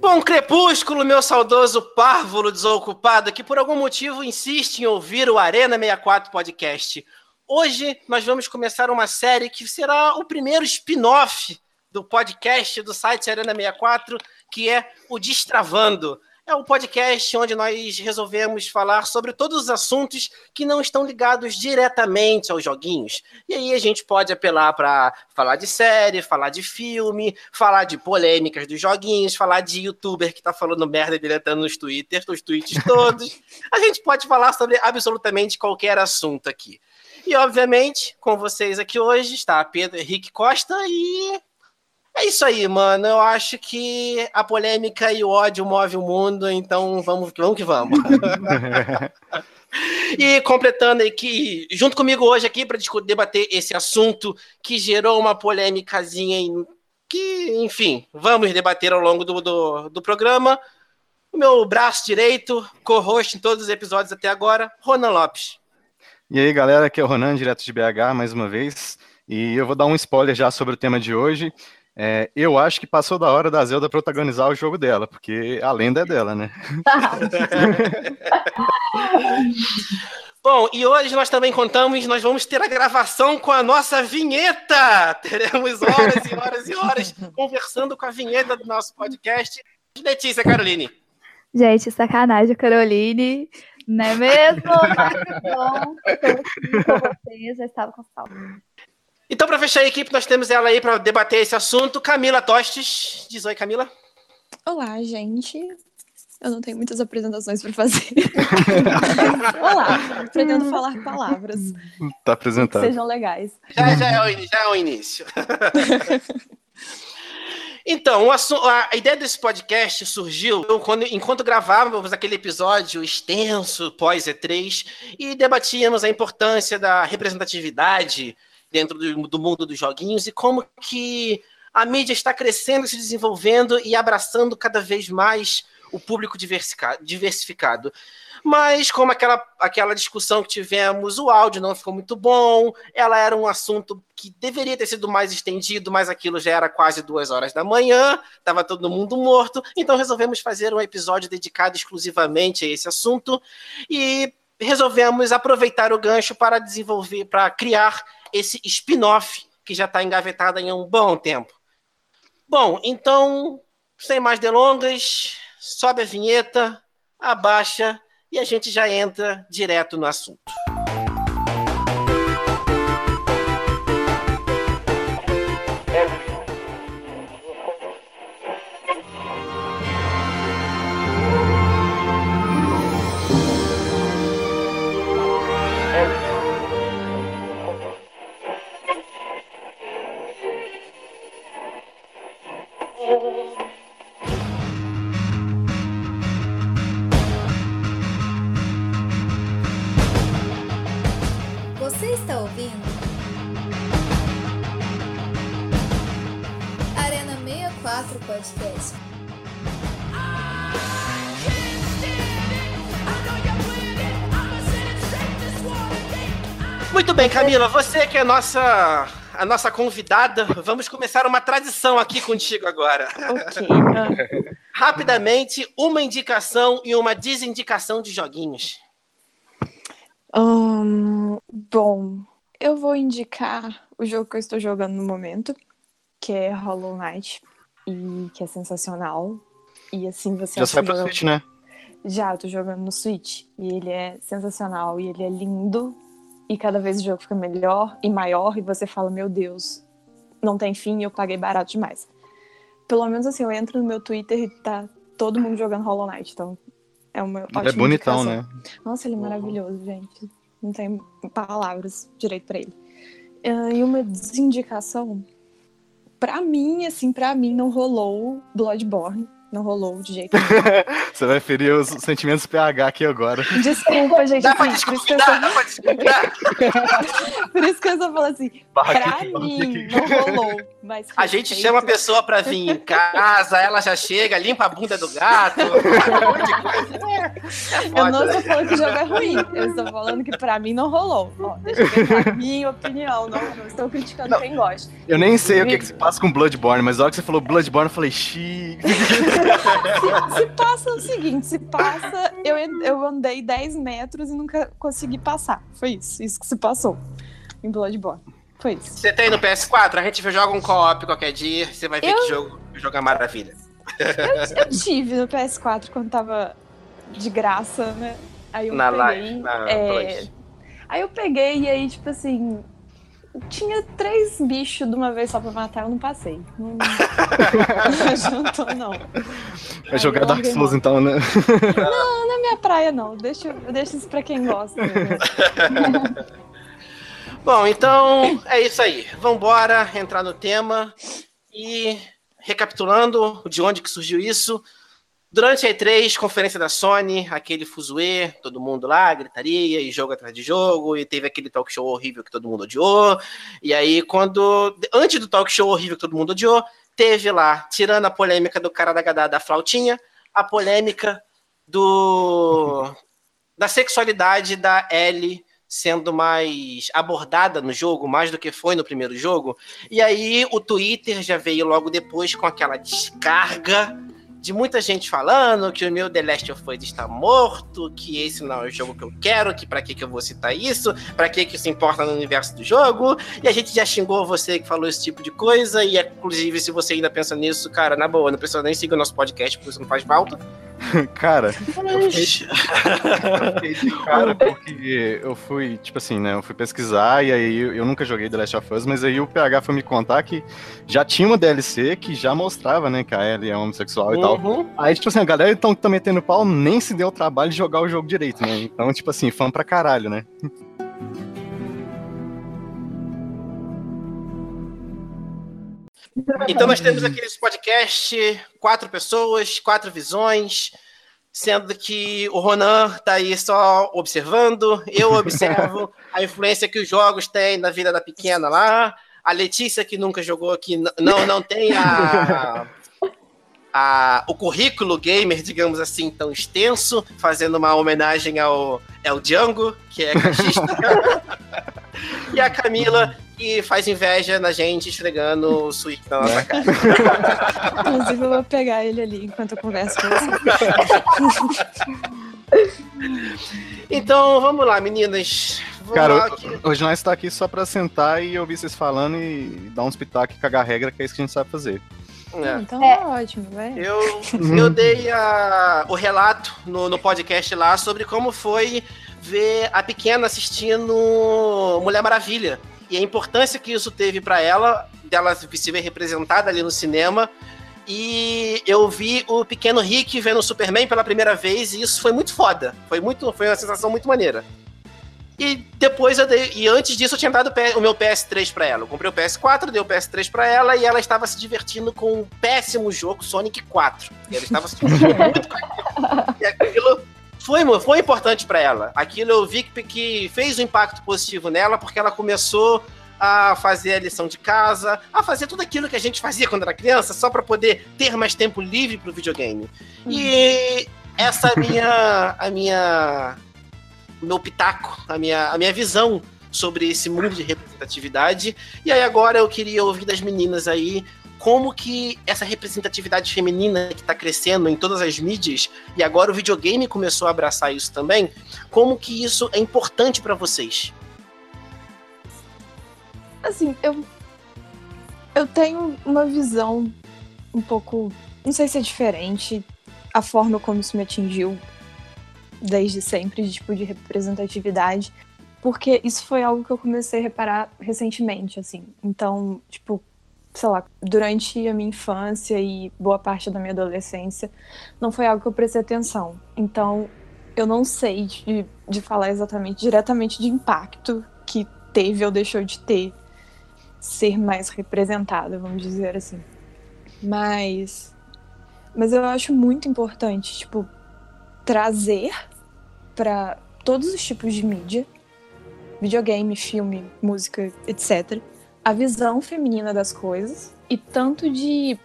Bom, Crepúsculo, meu saudoso párvulo desocupado, que por algum motivo insiste em ouvir o Arena 64 Podcast. Hoje nós vamos começar uma série que será o primeiro spin-off do podcast do site Arena 64, que é o Destravando. É um podcast onde nós resolvemos falar sobre todos os assuntos que não estão ligados diretamente aos joguinhos. E aí a gente pode apelar para falar de série, falar de filme, falar de polêmicas dos joguinhos, falar de youtuber que tá falando merda diretando nos Twitter, os tweets todos. A gente pode falar sobre absolutamente qualquer assunto aqui. E, obviamente, com vocês aqui hoje está Pedro Henrique Costa e é isso aí, mano. Eu acho que a polêmica e o ódio move o mundo, então vamos, vamos que vamos. e completando aqui, junto comigo hoje aqui para debater esse assunto que gerou uma polêmicazinha que, enfim, vamos debater ao longo do, do, do programa. O meu braço direito, co-host em todos os episódios até agora, Ronan Lopes. E aí, galera, aqui é o Ronan, direto de BH, mais uma vez. E eu vou dar um spoiler já sobre o tema de hoje. É, eu acho que passou da hora da Zelda protagonizar o jogo dela, porque a lenda é dela, né? Bom, e hoje nós também contamos, nós vamos ter a gravação com a nossa vinheta. Teremos horas e horas e horas conversando com a vinheta do nosso podcast. Letícia Caroline. Gente, sacanagem, Caroline. Não é mesmo? Mas bom, com vocês, já estava com saudade. Então, para fechar a equipe, nós temos ela aí para debater esse assunto. Camila Tostes. Diz oi, Camila. Olá, gente. Eu não tenho muitas apresentações para fazer. Olá, pretendo falar palavras. Tá apresentado. Sejam legais. Já, já, é, o, já é o início. Então, a ideia desse podcast surgiu quando, enquanto gravávamos aquele episódio extenso pós-E3 e debatíamos a importância da representatividade dentro do, do mundo dos joguinhos e como que a mídia está crescendo, se desenvolvendo e abraçando cada vez mais o público diversificado. Mas, como aquela, aquela discussão que tivemos, o áudio não ficou muito bom, ela era um assunto que deveria ter sido mais estendido, mas aquilo já era quase duas horas da manhã, estava todo mundo morto, então resolvemos fazer um episódio dedicado exclusivamente a esse assunto e resolvemos aproveitar o gancho para desenvolver, para criar esse spin-off que já está engavetado em um bom tempo. Bom, então, sem mais delongas, sobe a vinheta, abaixa e a gente já entra direto no assunto. Camila, você que é a nossa, a nossa convidada, vamos começar uma tradição aqui contigo agora. Ok. Rapidamente, uma indicação e uma desindicação de joguinhos. Hum, bom, eu vou indicar o jogo que eu estou jogando no momento, que é Hollow Knight, e que é sensacional. E assim você Já sai que Switch, né? Já, eu tô jogando no Switch. E ele é sensacional, e ele é lindo. E cada vez o jogo fica melhor e maior, e você fala, meu Deus, não tem fim, eu paguei barato demais. Pelo menos assim, eu entro no meu Twitter e tá todo mundo jogando Hollow Knight, então é uma Ele ótima é bonitão, indicação. né? Nossa, ele é maravilhoso, gente. Não tem palavras direito pra ele. Ah, e uma desindicação, pra mim, assim, pra mim não rolou Bloodborne Não rolou de jeito nenhum. Você vai ferir os sentimentos PH aqui agora. Desculpa, gente. Dá pra assim, por, isso que eu desconvidar, só, dá pra desconvidar. por isso que eu só falo assim, Barra pra mim não rolou. Mas A gente respeito. chama a pessoa pra vir em casa, ela já chega, limpa a bunda do gato, um monte de coisa. É, é Eu não estou falando que o jogo é ruim. Eu estou falando que pra mim não rolou. Ó, deixa eu ver a minha opinião. Não, não estou criticando Não. quem gosta. Eu nem sei o que, que se passa com Bloodborne, mas na hora que você falou Bloodborne, eu falei, xiii. Se, se passa o seguinte, se passa, eu, eu andei 10 metros e nunca consegui passar. Foi isso. Isso que se passou em Bloodborne. Foi isso. Você tem no PS4? A gente joga um co-op qualquer dia, você vai ver Eu- que jogo, jogo é maravilha. Eu tive no PS4 quando tava de graça, né? Aí eu Na peguei. live, na é. Aí eu peguei e aí, tipo assim. Tinha três bichos de uma vez só pra matar, eu não passei. Não, não adiantou, não. Vai jogar Dark Souls então, né? Não é minha praia, não. Deixa, eu deixo isso pra quem gosta. Bom, então é isso aí. Vambora entrar no tema e recapitulando de onde que surgiu isso. Durante a E3, conferência da Sony, aquele fuzuê, todo mundo lá, gritaria e jogo atrás de jogo, e teve aquele talk show horrível que todo mundo odiou. E aí, quando. Antes do talk show horrível que todo mundo odiou, teve lá, tirando a polêmica do cara da, da, da flautinha, a polêmica do da sexualidade da Ellie sendo mais abordada no jogo, mais do que foi no primeiro jogo. E aí o Twitter já veio logo depois com aquela descarga de muita gente falando que o meu The Last of Us está morto, que esse não é o jogo que eu quero, que para que que eu vou citar isso, para que que isso importa no universo do jogo. E a gente já xingou você que falou esse tipo de coisa e inclusive se você ainda pensa nisso, cara, na boa, não precisa nem seguir o nosso podcast, porque isso não faz falta. Cara, Mas... fiquei de cara porque eu fui, tipo assim, né? Eu fui pesquisar e aí eu, eu nunca joguei The Last of Us, mas aí o PH foi me contar que já tinha uma DLC que já mostrava, né, que a Ellie é homossexual e tal. Uhum. Aí, tipo assim, a galera então, que tá metendo pau nem se deu o trabalho de jogar o jogo direito, né? Então, tipo assim, fã pra caralho, né? Então nós temos aqui nesse podcast quatro pessoas, quatro visões, sendo que o Ronan tá aí só observando, eu observo a influência que os jogos têm na vida da pequena lá, a Letícia que nunca jogou aqui não não tem a, a- o currículo gamer, digamos assim, tão extenso, fazendo uma homenagem ao El Django, que é cachista. e a Camila que faz inveja na gente esfregando o Switch na nossa cara. Inclusive, eu vou pegar ele ali enquanto eu converso com você. Então, vamos lá, meninas. Vamos Cara, lá que- Hoje nós tá aqui só pra sentar e ouvir vocês falando e dar uns pitacos e cagar a regra, que é isso que a gente sabe fazer. é. Então É. tá ótimo, vai. Eu, eu dei a- o relato no, no podcast lá sobre como foi ver a pequena assistindo Mulher Maravilha. E a importância que isso teve pra ela, dela se ver representada ali no cinema. E eu vi o pequeno Rick vendo o Superman pela primeira vez, e isso foi muito foda. Foi, muito, foi uma sensação muito maneira. E depois eu dei. E antes disso eu tinha dado o meu PS3 pra ela. Eu comprei o PS4, dei o PS3 pra ela e ela estava se divertindo com um péssimo jogo Sonic 4. E ela estava se divertindo muito com aquilo. E aquilo foi, foi importante pra ela. Aquilo eu vi que, que fez um impacto positivo nela, porque ela começou a fazer a lição de casa, a fazer tudo aquilo que a gente fazia quando era criança, só pra poder ter mais tempo livre pro videogame. E essa é a minha, a minha, o meu pitaco, a minha, a minha visão sobre esse mundo de representatividade. E aí agora eu queria ouvir das meninas aí como que essa representatividade feminina que está crescendo em todas as mídias e agora o videogame começou a abraçar isso também, como que isso é importante para vocês? Assim, eu. Eu tenho uma visão um pouco. Não sei se é diferente a forma como isso me atingiu desde sempre, de tipo de representatividade. Porque isso foi algo que eu comecei a reparar recentemente, assim. Então, tipo, sei lá, durante a minha infância e boa parte da minha adolescência, não foi algo que eu prestei atenção. Então, eu não sei de, de falar exatamente, diretamente de impacto que teve ou deixou de ter ser mais representada, vamos dizer assim. Mas Mas eu acho muito importante, tipo, trazer para todos os tipos de mídia, videogame, filme, música, etc., a visão feminina das coisas e tanto de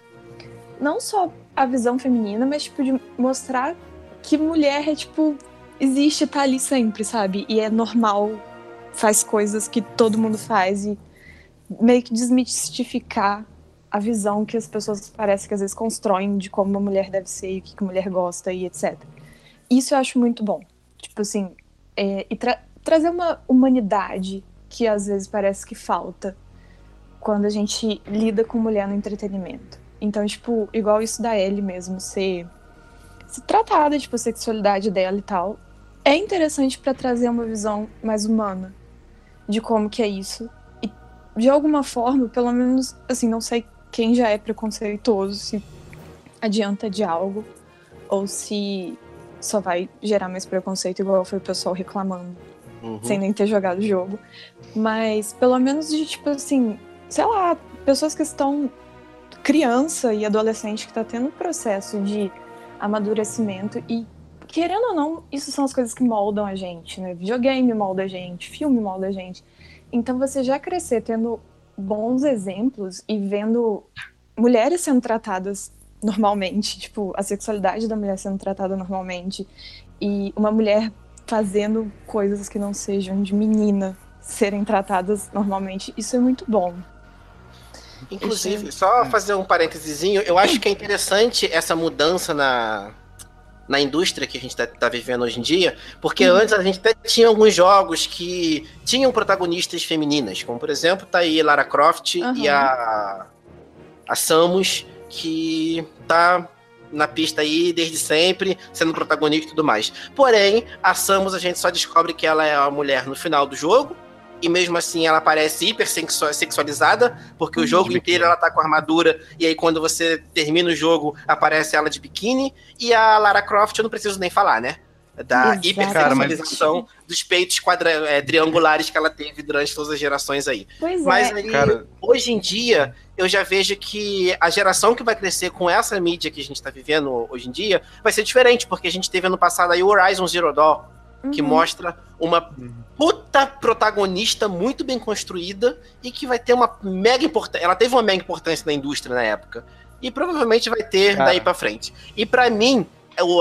não só a visão feminina, mas tipo de mostrar que mulher é tipo existe, tá ali sempre, sabe? E é normal, faz coisas que todo mundo faz e meio que desmistificar a visão que as pessoas parece que às vezes constroem de como uma mulher deve ser e o que a mulher gosta e etc. Isso eu acho muito bom. Tipo assim, é, e tra trazer uma humanidade que às vezes parece que falta quando a gente lida com mulher no entretenimento. Então, tipo, igual isso da Ellie mesmo, ser, ser tratada, tipo, a sexualidade dela e tal, é interessante para trazer uma visão mais humana de como que é isso. E, de alguma forma, pelo menos, assim, não sei quem já é preconceituoso, se adianta de algo, ou se só vai gerar mais preconceito, igual foi o pessoal reclamando, uhum. sem nem ter jogado o jogo. Mas, pelo menos, de, tipo assim, sei lá, pessoas que estão criança e adolescente que está tendo um processo de amadurecimento e querendo ou não, isso são as coisas que moldam a gente, né? Videogame molda a gente, filme molda a gente. Então você já crescer tendo bons exemplos e vendo mulheres sendo tratadas normalmente, tipo, a sexualidade da mulher sendo tratada normalmente e uma mulher fazendo coisas que não sejam de menina serem tratadas normalmente, isso é muito bom. Inclusive, só fazer um parênteses, eu acho que é interessante essa mudança na, na indústria que a gente está tá vivendo hoje em dia, porque uhum. antes a gente até tinha alguns jogos que tinham protagonistas femininas, como por exemplo, tá aí Lara Croft uhum. e a, a Samus, que tá na pista aí desde sempre, sendo protagonista e tudo mais. Porém, a Samus a gente só descobre que ela é a mulher no final do jogo, e mesmo assim ela parece hiper sexualizada, porque o jogo inteiro ela tá com armadura, e aí quando você termina o jogo, aparece ela de biquíni, e a Lara Croft eu não preciso nem falar, né? Da hipersexualização mas... dos peitos quadra é, triangulares que ela teve durante todas as gerações aí. Pois mas é. aí, Cara... hoje em dia, eu já vejo que a geração que vai crescer com essa mídia que a gente está vivendo hoje em dia vai ser diferente, porque a gente teve ano passado aí o Horizon Zero Dawn, uhum. que mostra uma puta protagonista muito bem construída e que vai ter uma mega importância. Ela teve uma mega importância na indústria na época. E provavelmente vai ter ah. daí para frente. E para mim,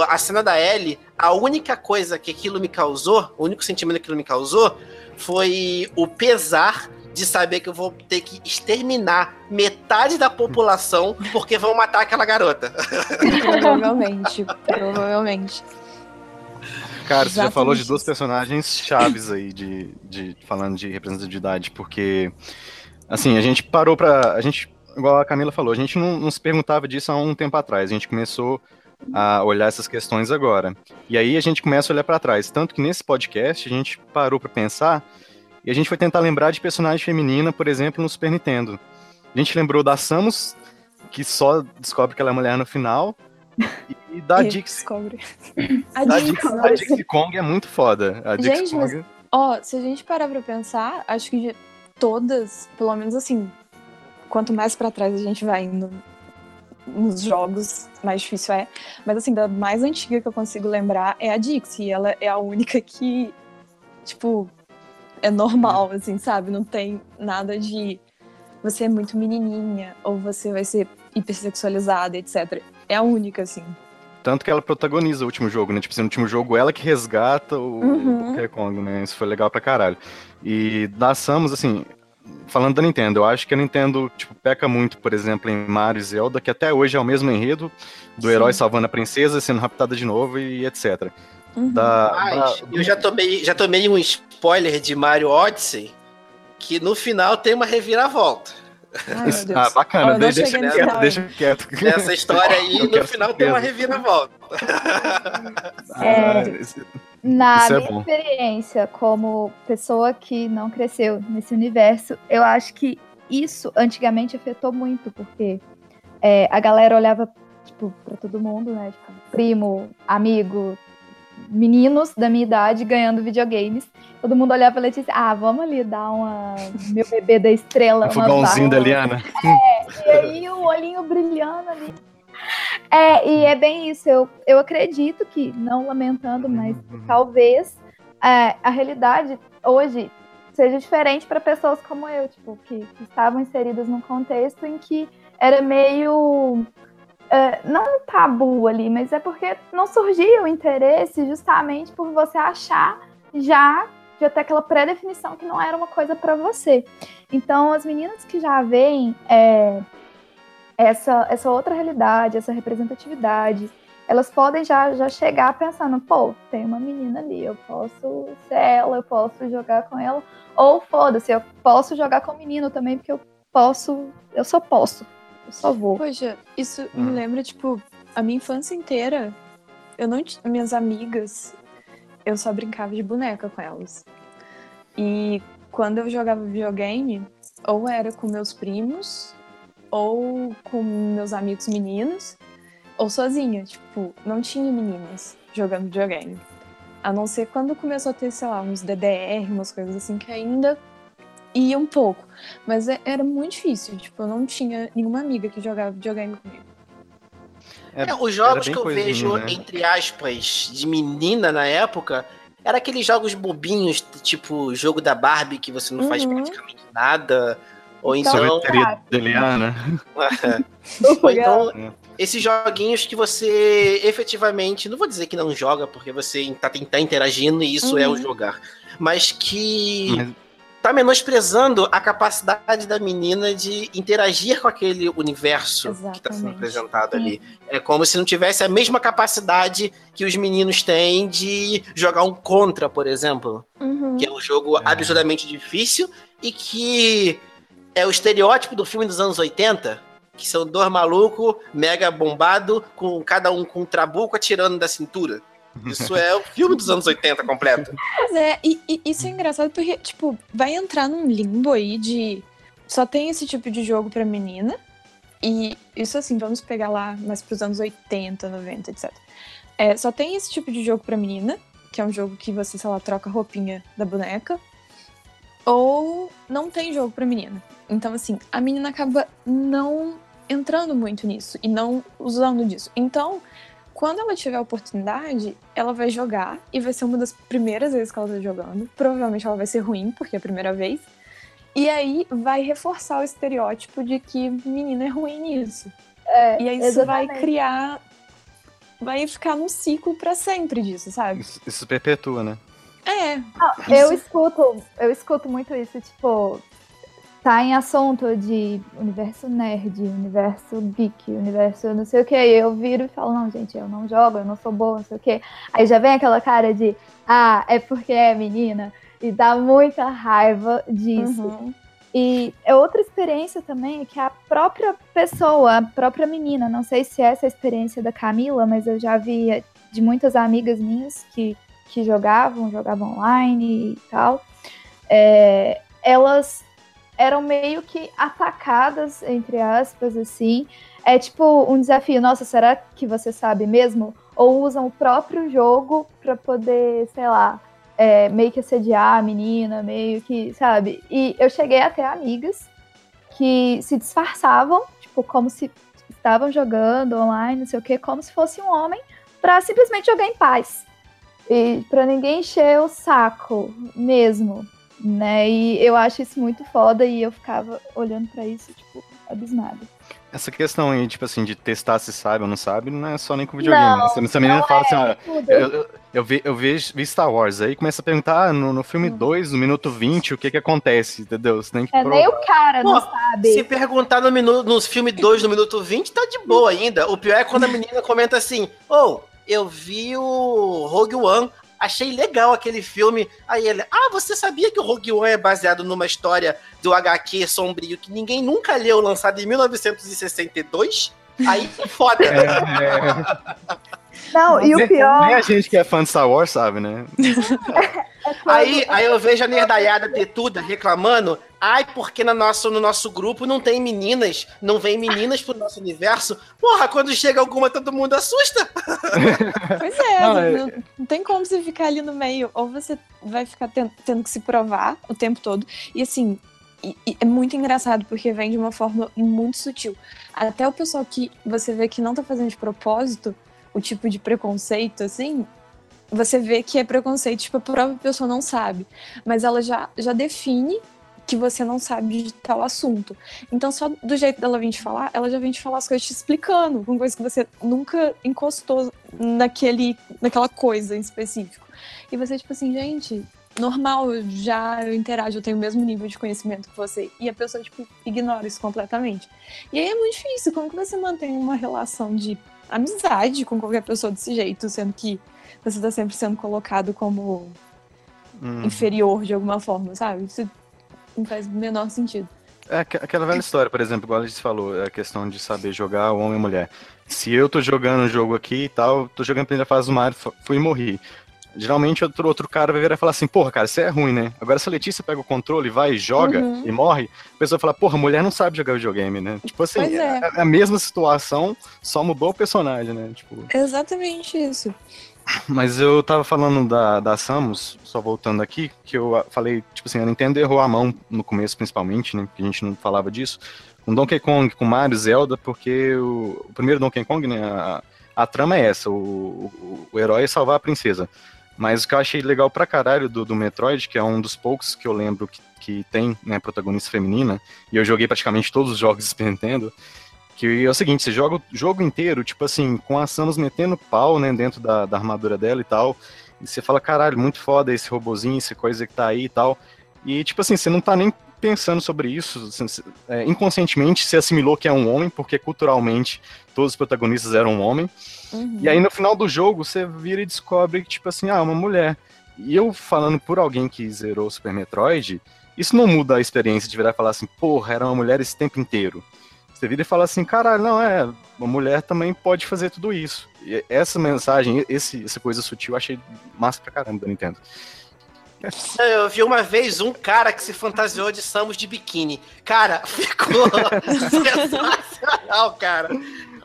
a cena da Ellie, a única coisa que aquilo me causou, o único sentimento que aquilo me causou, foi o pesar de saber que eu vou ter que exterminar metade da população porque vão matar aquela garota. Provavelmente, provavelmente. Cara, Exatamente. você já falou de duas personagens chaves aí, de, de falando de representatividade, porque, assim, a gente parou pra. A gente, igual a Camila falou, a gente não, não se perguntava disso há um tempo atrás. A gente começou a olhar essas questões agora. E aí a gente começa a olhar para trás. Tanto que nesse podcast a gente parou para pensar e a gente foi tentar lembrar de personagem feminina, por exemplo, no Super Nintendo. A gente lembrou da Samus, que só descobre que ela é mulher no final, e da Dixie. A, da Dixie, a Dixie Kong é muito foda. A Dixie gente, Kong... mas, ó, se a gente parar pra pensar, acho que todas, pelo menos assim, quanto mais para trás a gente vai indo nos jogos, mais difícil é. Mas assim, da mais antiga que eu consigo lembrar é a Dixie. Ela é a única que, tipo, é normal, assim, sabe? Não tem nada de você é muito menininha ou você vai ser hipersexualizada, etc é a única, assim. Tanto que ela protagoniza o último jogo, né? Tipo assim, no último jogo ela que resgata o uhum. Donkey Kong, né? Isso foi legal pra caralho. E da Samus, assim, falando da Nintendo, eu acho que a Nintendo, tipo, peca muito, por exemplo, em Mario e Zelda, que até hoje é o mesmo enredo do Sim. herói salvando a princesa, sendo raptada de novo e etc. Uhum. Da, Mas, da... eu já tomei, já tomei um spoiler de Mario Odyssey, que no final tem uma reviravolta. Ai, ah, bacana, oh, deixa, deixa, quieto, deixa quieto. Essa história aí, no final tem uma reviravolta. É, ah, na é minha bom. experiência, como pessoa que não cresceu nesse universo, eu acho que isso antigamente afetou muito, porque é, a galera olhava tipo, pra todo mundo, né? Tipo, primo, amigo, meninos da minha idade ganhando videogames. Todo mundo olhava pra Letícia, ah, vamos ali dar uma. Meu bebê da estrela. Um fogãozinho da Liana. É, e aí o olhinho brilhando ali. É, e é bem isso. Eu, eu acredito que, não lamentando, mas uhum. talvez é, a realidade hoje seja diferente para pessoas como eu, tipo, que, que, estavam inseridas num contexto em que era meio. É, não um tabu ali, mas é porque não surgia o interesse justamente por você achar já já ter aquela pré-definição que não era uma coisa para você. Então, as meninas que já veem é, essa, essa outra realidade, essa representatividade, elas podem já, já chegar pensando, pô, tem uma menina ali, eu posso ser ela, eu posso jogar com ela, ou foda-se, eu posso jogar com o menino também, porque eu posso, eu só posso, eu só vou. Poxa, isso me hum. lembra, tipo, a minha infância inteira, eu não minhas amigas, eu só brincava de boneca com elas. E quando eu jogava videogame, ou era com meus primos, ou com meus amigos meninos, ou sozinha, tipo, não tinha meninas jogando videogame. A não ser quando começou a ter, sei lá, uns DDR, umas coisas assim que ainda ia um pouco. Mas é, era muito difícil, tipo, eu não tinha nenhuma amiga que jogava videogame comigo. É, os jogos que eu vejo, né? entre aspas, de menina na época, era aqueles jogos bobinhos, tipo jogo da Barbie, que você não uhum. faz praticamente nada. Ou então. então... Deliana. ou então, é esses joguinhos que você efetivamente, não vou dizer que não joga, porque você tá, tá interagindo e isso uhum. é o jogar, mas que mas... tá menosprezando a capacidade da menina de interagir com aquele universo Exatamente. que tá sendo apresentado Sim. ali. É como se não tivesse a mesma capacidade que os meninos têm de jogar um contra, por exemplo, uhum. que é um jogo é. absurdamente difícil e que é o estereótipo do filme dos anos 80, que são dois malucos mega bombado, com cada um com um trabuco atirando da cintura. Isso é o filme dos anos 80 completo. Pois é, e, e, isso é engraçado porque, tipo, vai entrar num limbo aí de só tem esse tipo de jogo pra menina. E isso assim, vamos pegar lá mais pros anos 80, 90, etc. É, só tem esse tipo de jogo pra menina, que é um jogo que você, sei lá, troca a roupinha da boneca. Ou não tem jogo pra menina. Então, assim, a menina acaba não entrando muito nisso e não usando disso. Então, quando ela tiver a oportunidade, ela vai jogar e vai ser uma das primeiras vezes que ela tá jogando. Provavelmente ela vai ser ruim, porque é a primeira vez. E aí vai reforçar o estereótipo de que menina é ruim nisso. É, e aí isso exatamente. vai criar. Vai ficar num ciclo para sempre disso, sabe? Isso, isso perpetua, né? É. Não, eu escuto, eu escuto muito isso, tipo, tá em assunto de universo nerd, universo geek, universo não sei o que, eu viro e falo, não, gente, eu não jogo, eu não sou boa, não sei o que. Aí já vem aquela cara de, ah, é porque é menina, e dá muita raiva disso. Uhum. E é outra experiência também que a própria pessoa, a própria menina, não sei se é essa a experiência da Camila, mas eu já vi de muitas amigas minhas que, que jogavam, jogavam online e tal, é, elas eram meio que atacadas, entre aspas, assim. É tipo um desafio, nossa, será que você sabe mesmo? Ou usam o próprio jogo para poder, sei lá, é, meio que assediar a menina, meio que, sabe? E eu cheguei até amigas que se disfarçavam, tipo, como se estavam jogando online, não sei o quê, como se fosse um homem, para simplesmente jogar em paz. E para ninguém encher o saco mesmo né? E eu acho isso muito foda e eu ficava olhando para isso, tipo, abismada. Essa questão aí, tipo assim, de testar se sabe ou não sabe, não é só nem com videogame. Não, né? Essa menina fala assim, é, assim, eu, eu, eu, vi, eu vi, vi, Star Wars, aí começa a perguntar ah, no, no filme 2, no minuto 20, o que que acontece, entendeu? Você tem que é, provar. nem o cara Pô, não sabe. Se perguntar no, minuto, no filme 2, no minuto 20, tá de boa ainda. O pior é quando a menina comenta assim, oh, eu vi o Rogue One, achei legal aquele filme. Aí ele, ah, você sabia que o Rogue One é baseado numa história do HQ sombrio que ninguém nunca leu, lançado em 1962? Aí foda. É, é. Não, e o pior. Nem a gente que é fã de Star Wars sabe, né? aí, aí eu vejo a nerdaiada tetuda reclamando. Ai, porque no nosso, no nosso grupo não tem meninas, não vem meninas pro nosso universo. Porra, quando chega alguma, todo mundo assusta. Pois é, não, é... Não, não, tem como você ficar ali no meio. Ou você vai ficar tendo, tendo que se provar o tempo todo. E assim, E, e é muito engraçado porque vem de uma forma muito sutil. Até o pessoal que você vê que não tá fazendo de propósito, o tipo de preconceito, assim, você vê que é preconceito, tipo, a própria pessoa não sabe. Mas ela já, já define que você não sabe de tal assunto. Então, só do jeito dela vir te falar, ela já vem te falar as coisas te explicando, com coisas que você nunca encostou naquele, naquela coisa em específico. E você, tipo assim, gente, normal, já eu interajo, eu tenho o mesmo nível de conhecimento que você. E a pessoa, tipo, ignora isso completamente. E aí é muito difícil. Como que você mantém uma relação de amizade com qualquer pessoa desse jeito, sendo que você tá sempre sendo colocado como uhum. inferior de alguma forma, sabe? Isso não faz o menor sentido. É aquela velha história, por exemplo, igual a gente falou, a questão de saber jogar homem e mulher. Se eu tô jogando um jogo aqui e tal, tô jogando a primeira fase do Mario, fui morri. Geralmente outro, outro cara vai virar e falar assim, porra, cara, isso é ruim, né? Agora se a Letícia pega o controle, vai e joga uhum. e morre, a pessoa fala, porra, mulher não sabe jogar videogame, né? Tipo assim, é. É, é. a mesma situação, só mudou o personagem, né? Tipo... Exatamente isso. Mas eu tava falando da, da Samus, só voltando aqui, que eu falei, tipo assim, a Nintendo errou a mão no começo, principalmente, né? Que a gente não falava disso. Com Donkey Kong, com Mario, Zelda, porque o, o primeiro Donkey Kong, né? A, a trama é essa, o, o, o, herói é salvar a princesa. Mas o que eu achei legal pra caralho do, do Metroid, que é um dos poucos que eu lembro que, que tem, né, protagonista feminina, e eu joguei praticamente todos os jogos do Nintendo, que é o seguinte, você joga o jogo inteiro, tipo assim, com a Samus metendo pau, né, dentro da, da armadura dela e tal. E você fala, caralho, muito foda esse robozinho, essa coisa que tá aí e tal. E, tipo assim, você não tá nem pensando sobre isso. É, inconscientemente você assimilou que é um homem, porque culturalmente todos os protagonistas eram um homem. Uhum. E aí no final do jogo você vira e descobre que, tipo assim, ah, uma mulher. E eu falando por alguém que zerou Super Metroid, isso não muda a experiência de virar e falar assim, porra, era uma mulher esse tempo inteiro. Você vira e fala assim, caralho, não, é, uma mulher também pode fazer tudo isso. E essa mensagem, esse, essa coisa sutil, eu achei massa pra caramba da Nintendo. Eu vi uma vez um cara que se fantasiou de Samus de biquíni. Cara, ficou sensacional, cara.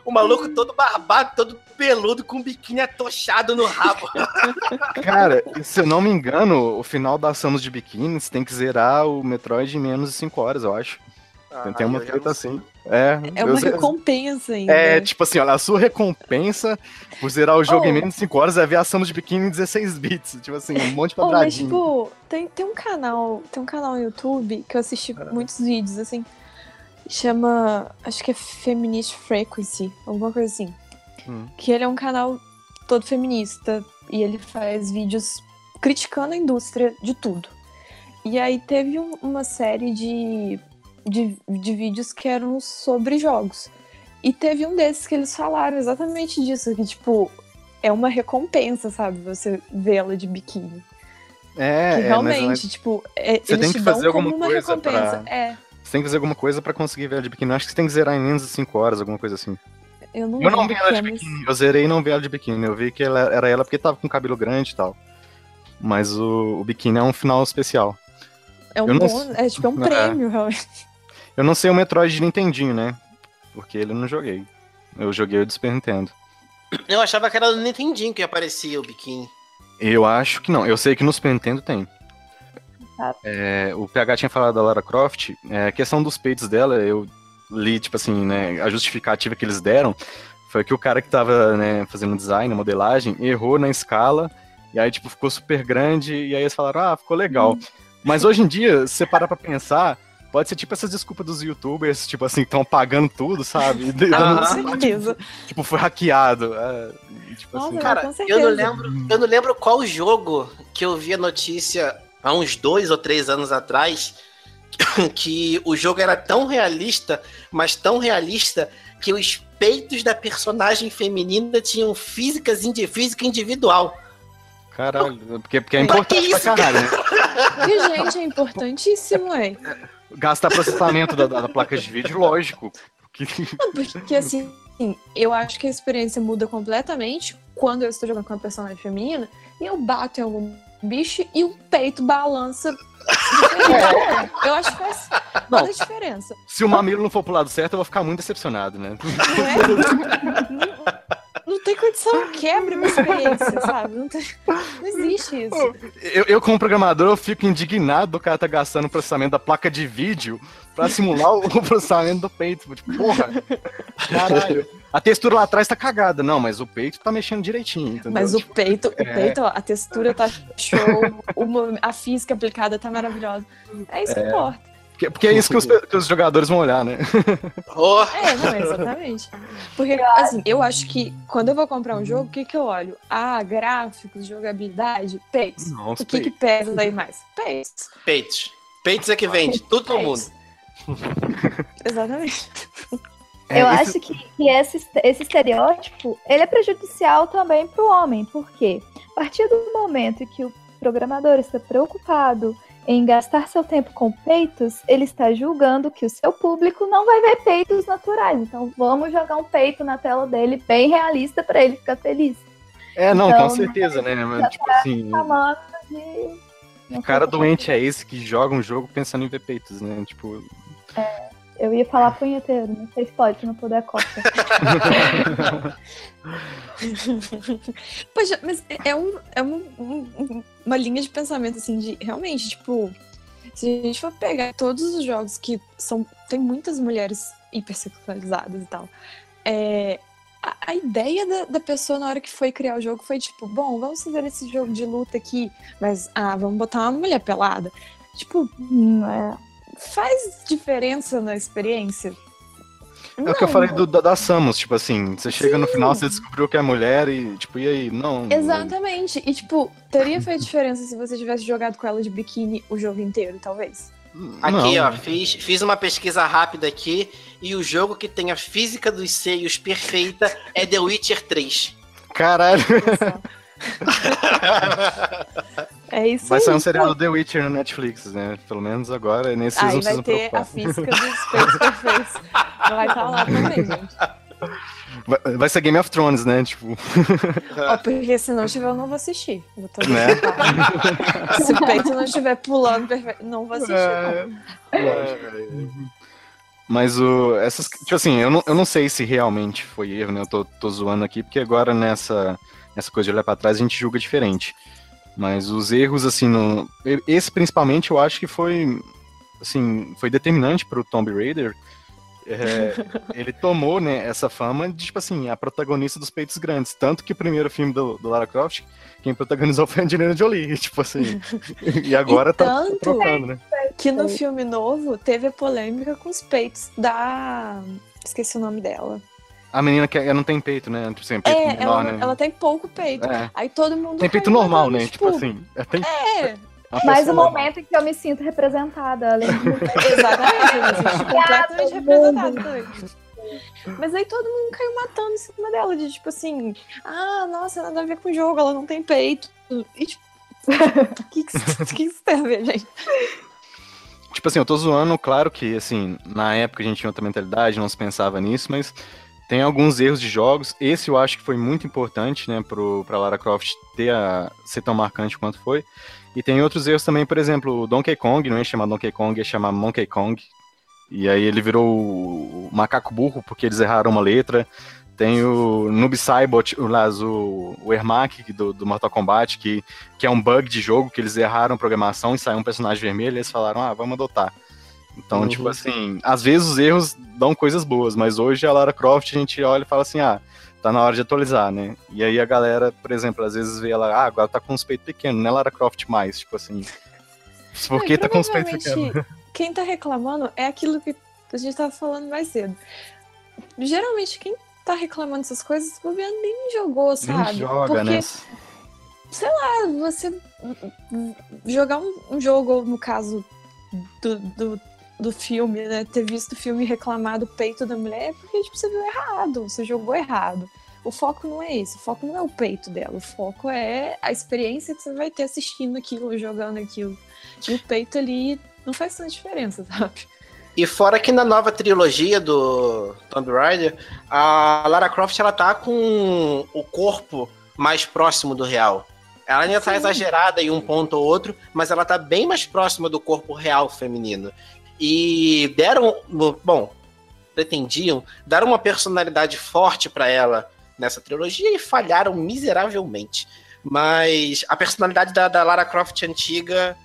O maluco todo barbado, todo peludo, com biquíni atochado no rabo. Cara, se eu não me engano, o final da Samus de biquíni, você tem que zerar o Metroid em menos de 5 horas, eu acho. Ah, tem uma treta assim. É, é uma recompensa ainda. É, tipo assim, olha, a sua recompensa por zerar o jogo oh. em menos de 5 horas é ver a ação de biquíni em 16 bits. Tipo assim, um monte de quadradinho. Oh, mas, tipo, tem, tem um canal, tem um canal no YouTube que eu assisti é. muitos vídeos, assim, chama, acho que é Feminist Frequency, alguma coisa assim. Hum. Que ele é um canal todo feminista e ele faz vídeos criticando a indústria de tudo. E aí teve um, uma série de de, de vídeos que eram sobre jogos. E teve um desses que eles falaram exatamente disso, que, tipo, é uma recompensa, sabe? Você vê-la de biquíni. É, que é, realmente, é, tipo, é, você eles tem que fazer alguma uma coisa recompensa. Pra... É. Você tem que fazer alguma coisa para conseguir ver ela de biquíni. Acho que você tem que zerar em menos de 5 horas, alguma coisa assim. Eu não, eu não vi ela de biquíni. Eu zerei e não vi ela de biquíni. Eu vi que ela, era ela porque tava com cabelo grande e tal. Mas o, o biquíni é um final especial. É um bom, é tipo é um é. prêmio, realmente. Eu não sei o Metroid de Nintendinho, né? Porque ele não joguei. Eu joguei o do Super Nintendo. Eu achava que era do Nintendinho que aparecia o biquíni. Eu acho que não. Eu sei que no Super Nintendo tem. É, o PH tinha falado da Lara Croft. É, a questão dos peitos dela, eu li, tipo assim, né? A justificativa que eles deram foi que o cara que tava né, fazendo design, modelagem, errou na escala. E aí, tipo, ficou super grande. E aí eles falaram, ah, ficou legal. Hum. Mas hoje em dia, se você parar pra pensar, Pode ser tipo essas desculpas dos youtubers, tipo assim, estão pagando tudo, sabe? Ah, com certeza. Tipo, foi hackeado. É, tipo Nossa, assim. Cara, eu não, lembro, eu não lembro qual jogo que eu vi a notícia há uns dois ou três anos atrás que o jogo era tão realista, mas tão realista que os peitos da personagem feminina tinham físicas física individual. Caralho, porque, porque é importante pra caralho, né? E, gente, é importantíssimo, é. Gastar processamento da, da, placa de vídeo, lógico. Porque... porque assim, eu acho que a experiência muda completamente quando eu estou jogando com uma personagem feminina e eu bato em algum bicho e o peito balança. É. Eu acho que faz não, toda a diferença. Se o mamilo não for pro lado certo, eu vou ficar muito decepcionado, né? Não, não tem condição, quebra uma experiência, sabe? Não, tem, não existe isso. Eu, eu, como programador, eu fico indignado do cara tá gastando o processamento da placa de vídeo pra simular o processamento do peito. Tipo, porra, caralho. A textura lá atrás tá cagada. Não, mas o peito tá mexendo direitinho, entendeu? Mas tipo, o peito, é... o peito, ó, a textura tá show, uma, a física aplicada tá maravilhosa. É isso que é... importa. Porque, porque é isso que os, que os, jogadores vão olhar, né? Oh. É, não, exatamente. Porque, assim, eu acho que quando eu vou comprar um jogo, o que, que eu olho? Ah, gráficos, jogabilidade, peitos. Nossa, o que, que pesa daí mais? Peitos. Peitos. Peitos é que vende, tudo pro mundo. Exatamente. É, eu acho que, que esse, esse estereótipo ele é prejudicial também para o homem, porque a partir do momento que o programador está preocupado em gastar seu tempo com peitos, ele está julgando que o seu público não vai ver peitos naturais. Então vamos jogar um peito na tela dele bem realista para ele ficar feliz. É, não, então, com certeza, né? Mas, tipo tá assim. De... cara doente é esse que joga um jogo pensando em ver peitos, né? Tipo. É, eu ia falar punheteiro, não sei se pode, não puder copa. Poxa, mas é, é, um, é um, um, uma linha de pensamento, assim, de realmente, tipo, se a gente for pegar todos os jogos que são. Tem muitas mulheres hipersexualizadas e tal. É, a, a, ideia da, da, pessoa na hora que foi criar o jogo foi tipo, bom, vamos fazer esse jogo de luta aqui, mas ah, vamos botar uma mulher pelada. Tipo, hum, é, faz diferença na experiência? É não. o que eu falei do, da, da Samus, tipo assim, você chega Sim. no final, você descobriu que é mulher e, tipo, e aí? Não. Exatamente. E, tipo, teria feito diferença se você tivesse jogado com ela de biquíni o jogo inteiro, talvez. Aqui, não. ó, fiz, fiz uma pesquisa rápida aqui e o jogo que tem a física dos seios perfeita é The Witcher 3. Caralho. É isso Vai sair um serial do The Witcher no Netflix, né? Pelo menos agora, nesse Aí vai ter a física dos perfeitos. Vai estar tá lá também, gente. Vai, vai ser Game of Thrones, né? Tipo. Ó, porque se não tiver, eu não vou assistir. Tô né? se o peito não estiver pulando não vou assistir. É... É... Mas o. Essas. Tipo assim, eu não, eu não sei se realmente foi erro, né? Eu tô, tô zoando aqui, porque agora nessa, nessa coisa de olhar pra trás a gente julga diferente. Mas os erros, assim, no... esse principalmente eu acho que foi, assim, foi determinante para o Tomb Raider. É, ele tomou, né, essa fama de, tipo assim, a protagonista dos peitos grandes. Tanto que o primeiro filme do, do Lara Croft, quem protagonizou foi a Angelina Jolie, tipo assim. e agora e tá, tanto tá trocando, né? Que no filme novo teve a polêmica com os peitos da. Esqueci o nome dela. A menina que não tem peito, né? Tipo assim, peito é, menor, ela, né? ela tem pouco peito. É. Aí todo mundo. Tem peito normal, né? Tipo, tipo assim. É, tem... é. Mas o momento em que eu me sinto representada, além de. Exatamente, eu me sinto completamente representada também. Mas aí todo mundo caiu matando em cima dela, de tipo assim, ah, nossa, nada a ver com o jogo, ela não tem peito. E tipo, o que, que, que isso tem a ver, gente? Tipo assim, eu tô zoando, claro que, assim, na época a gente tinha outra mentalidade, não se pensava nisso, mas tem alguns erros de jogos. Esse eu acho que foi muito importante, né, para Lara Croft ter a, ser tão marcante quanto foi. E tem outros erros também, por exemplo, Donkey Kong, não é chamar Donkey Kong, é chamar Monkey Kong. E aí ele virou o macaco burro porque eles erraram uma letra. Tem o Noob Saibot, o, o, o Ermac do, do Mortal Kombat, que, que é um bug de jogo, que eles erraram a programação e saiu um personagem vermelho e eles falaram, ah, vamos adotar. Então, uhum. tipo assim, às vezes os erros dão coisas boas, mas hoje a Lara Croft a gente olha e fala assim, ah, tá na hora de atualizar, né? E aí a galera, por exemplo, às vezes vê ela, ah, agora tá com os peitos pequenos, não é Lara Croft mais, tipo assim. Por que tá com os peitos pequenos? Quem tá reclamando é aquilo que a gente tava falando mais cedo. Geralmente, quem tá reclamando dessas coisas, o governo nem jogou, sabe? Nem joga, Porque, né? Sei lá, você jogar um, um jogo, no caso do, do do filme, né? Ter visto o filme e reclamar do peito da mulher é porque tipo, você viu errado, você jogou errado. O foco não é esse, o foco não é o peito dela, o foco é a experiência que você vai ter assistindo aquilo, jogando aquilo. E o peito ali não faz tanta diferença, sabe? E fora que na nova trilogia do Tomb Raider, a Lara Croft ela tá com o corpo mais próximo do real. Ela ainda tá exagerada em um ponto ou outro, mas ela tá bem mais próxima do corpo real feminino. E deram, bom, pretendiam dar uma personalidade forte para ela nessa trilogia e falharam miseravelmente. Mas a personalidade da, da Lara Croft antiga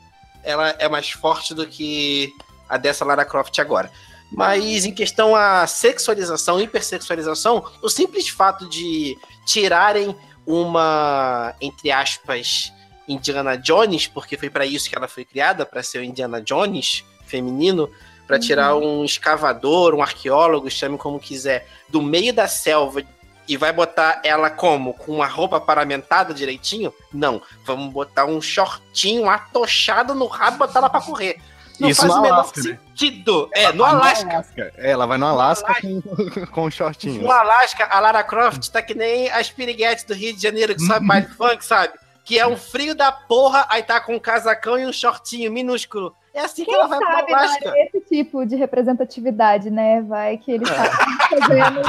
ela é mais forte do que a dessa Lara Croft agora. Mas em questão a sexualização, hipersexualização, o simples fato de tirarem uma, entre aspas, Indiana Jones, porque foi para isso que ela foi criada, para ser o Indiana Jones feminino, para uhum. tirar um escavador, um arqueólogo, chame como quiser, do meio da selva e vai botar ela como? Com uma roupa paramentada direitinho? Não. Vamos botar um shortinho atochado no rabo e botar ela pra correr. Não Isso faz o menor Alasca, né? sentido. Né? É, no Alasca. no Alasca. É, ela vai no Alasca, no Alasca. Com, com shortinho. No Alasca, a Lara Croft tá que nem as piriguetes do Rio de Janeiro, que sabe baile funk, sabe? Que é um frio da porra, aí tá com um casacão e um shortinho minúsculo. É assim Quem que ela vai sabe, pro Alasca. É esse tipo de representatividade, né? Vai que ele tá fazendo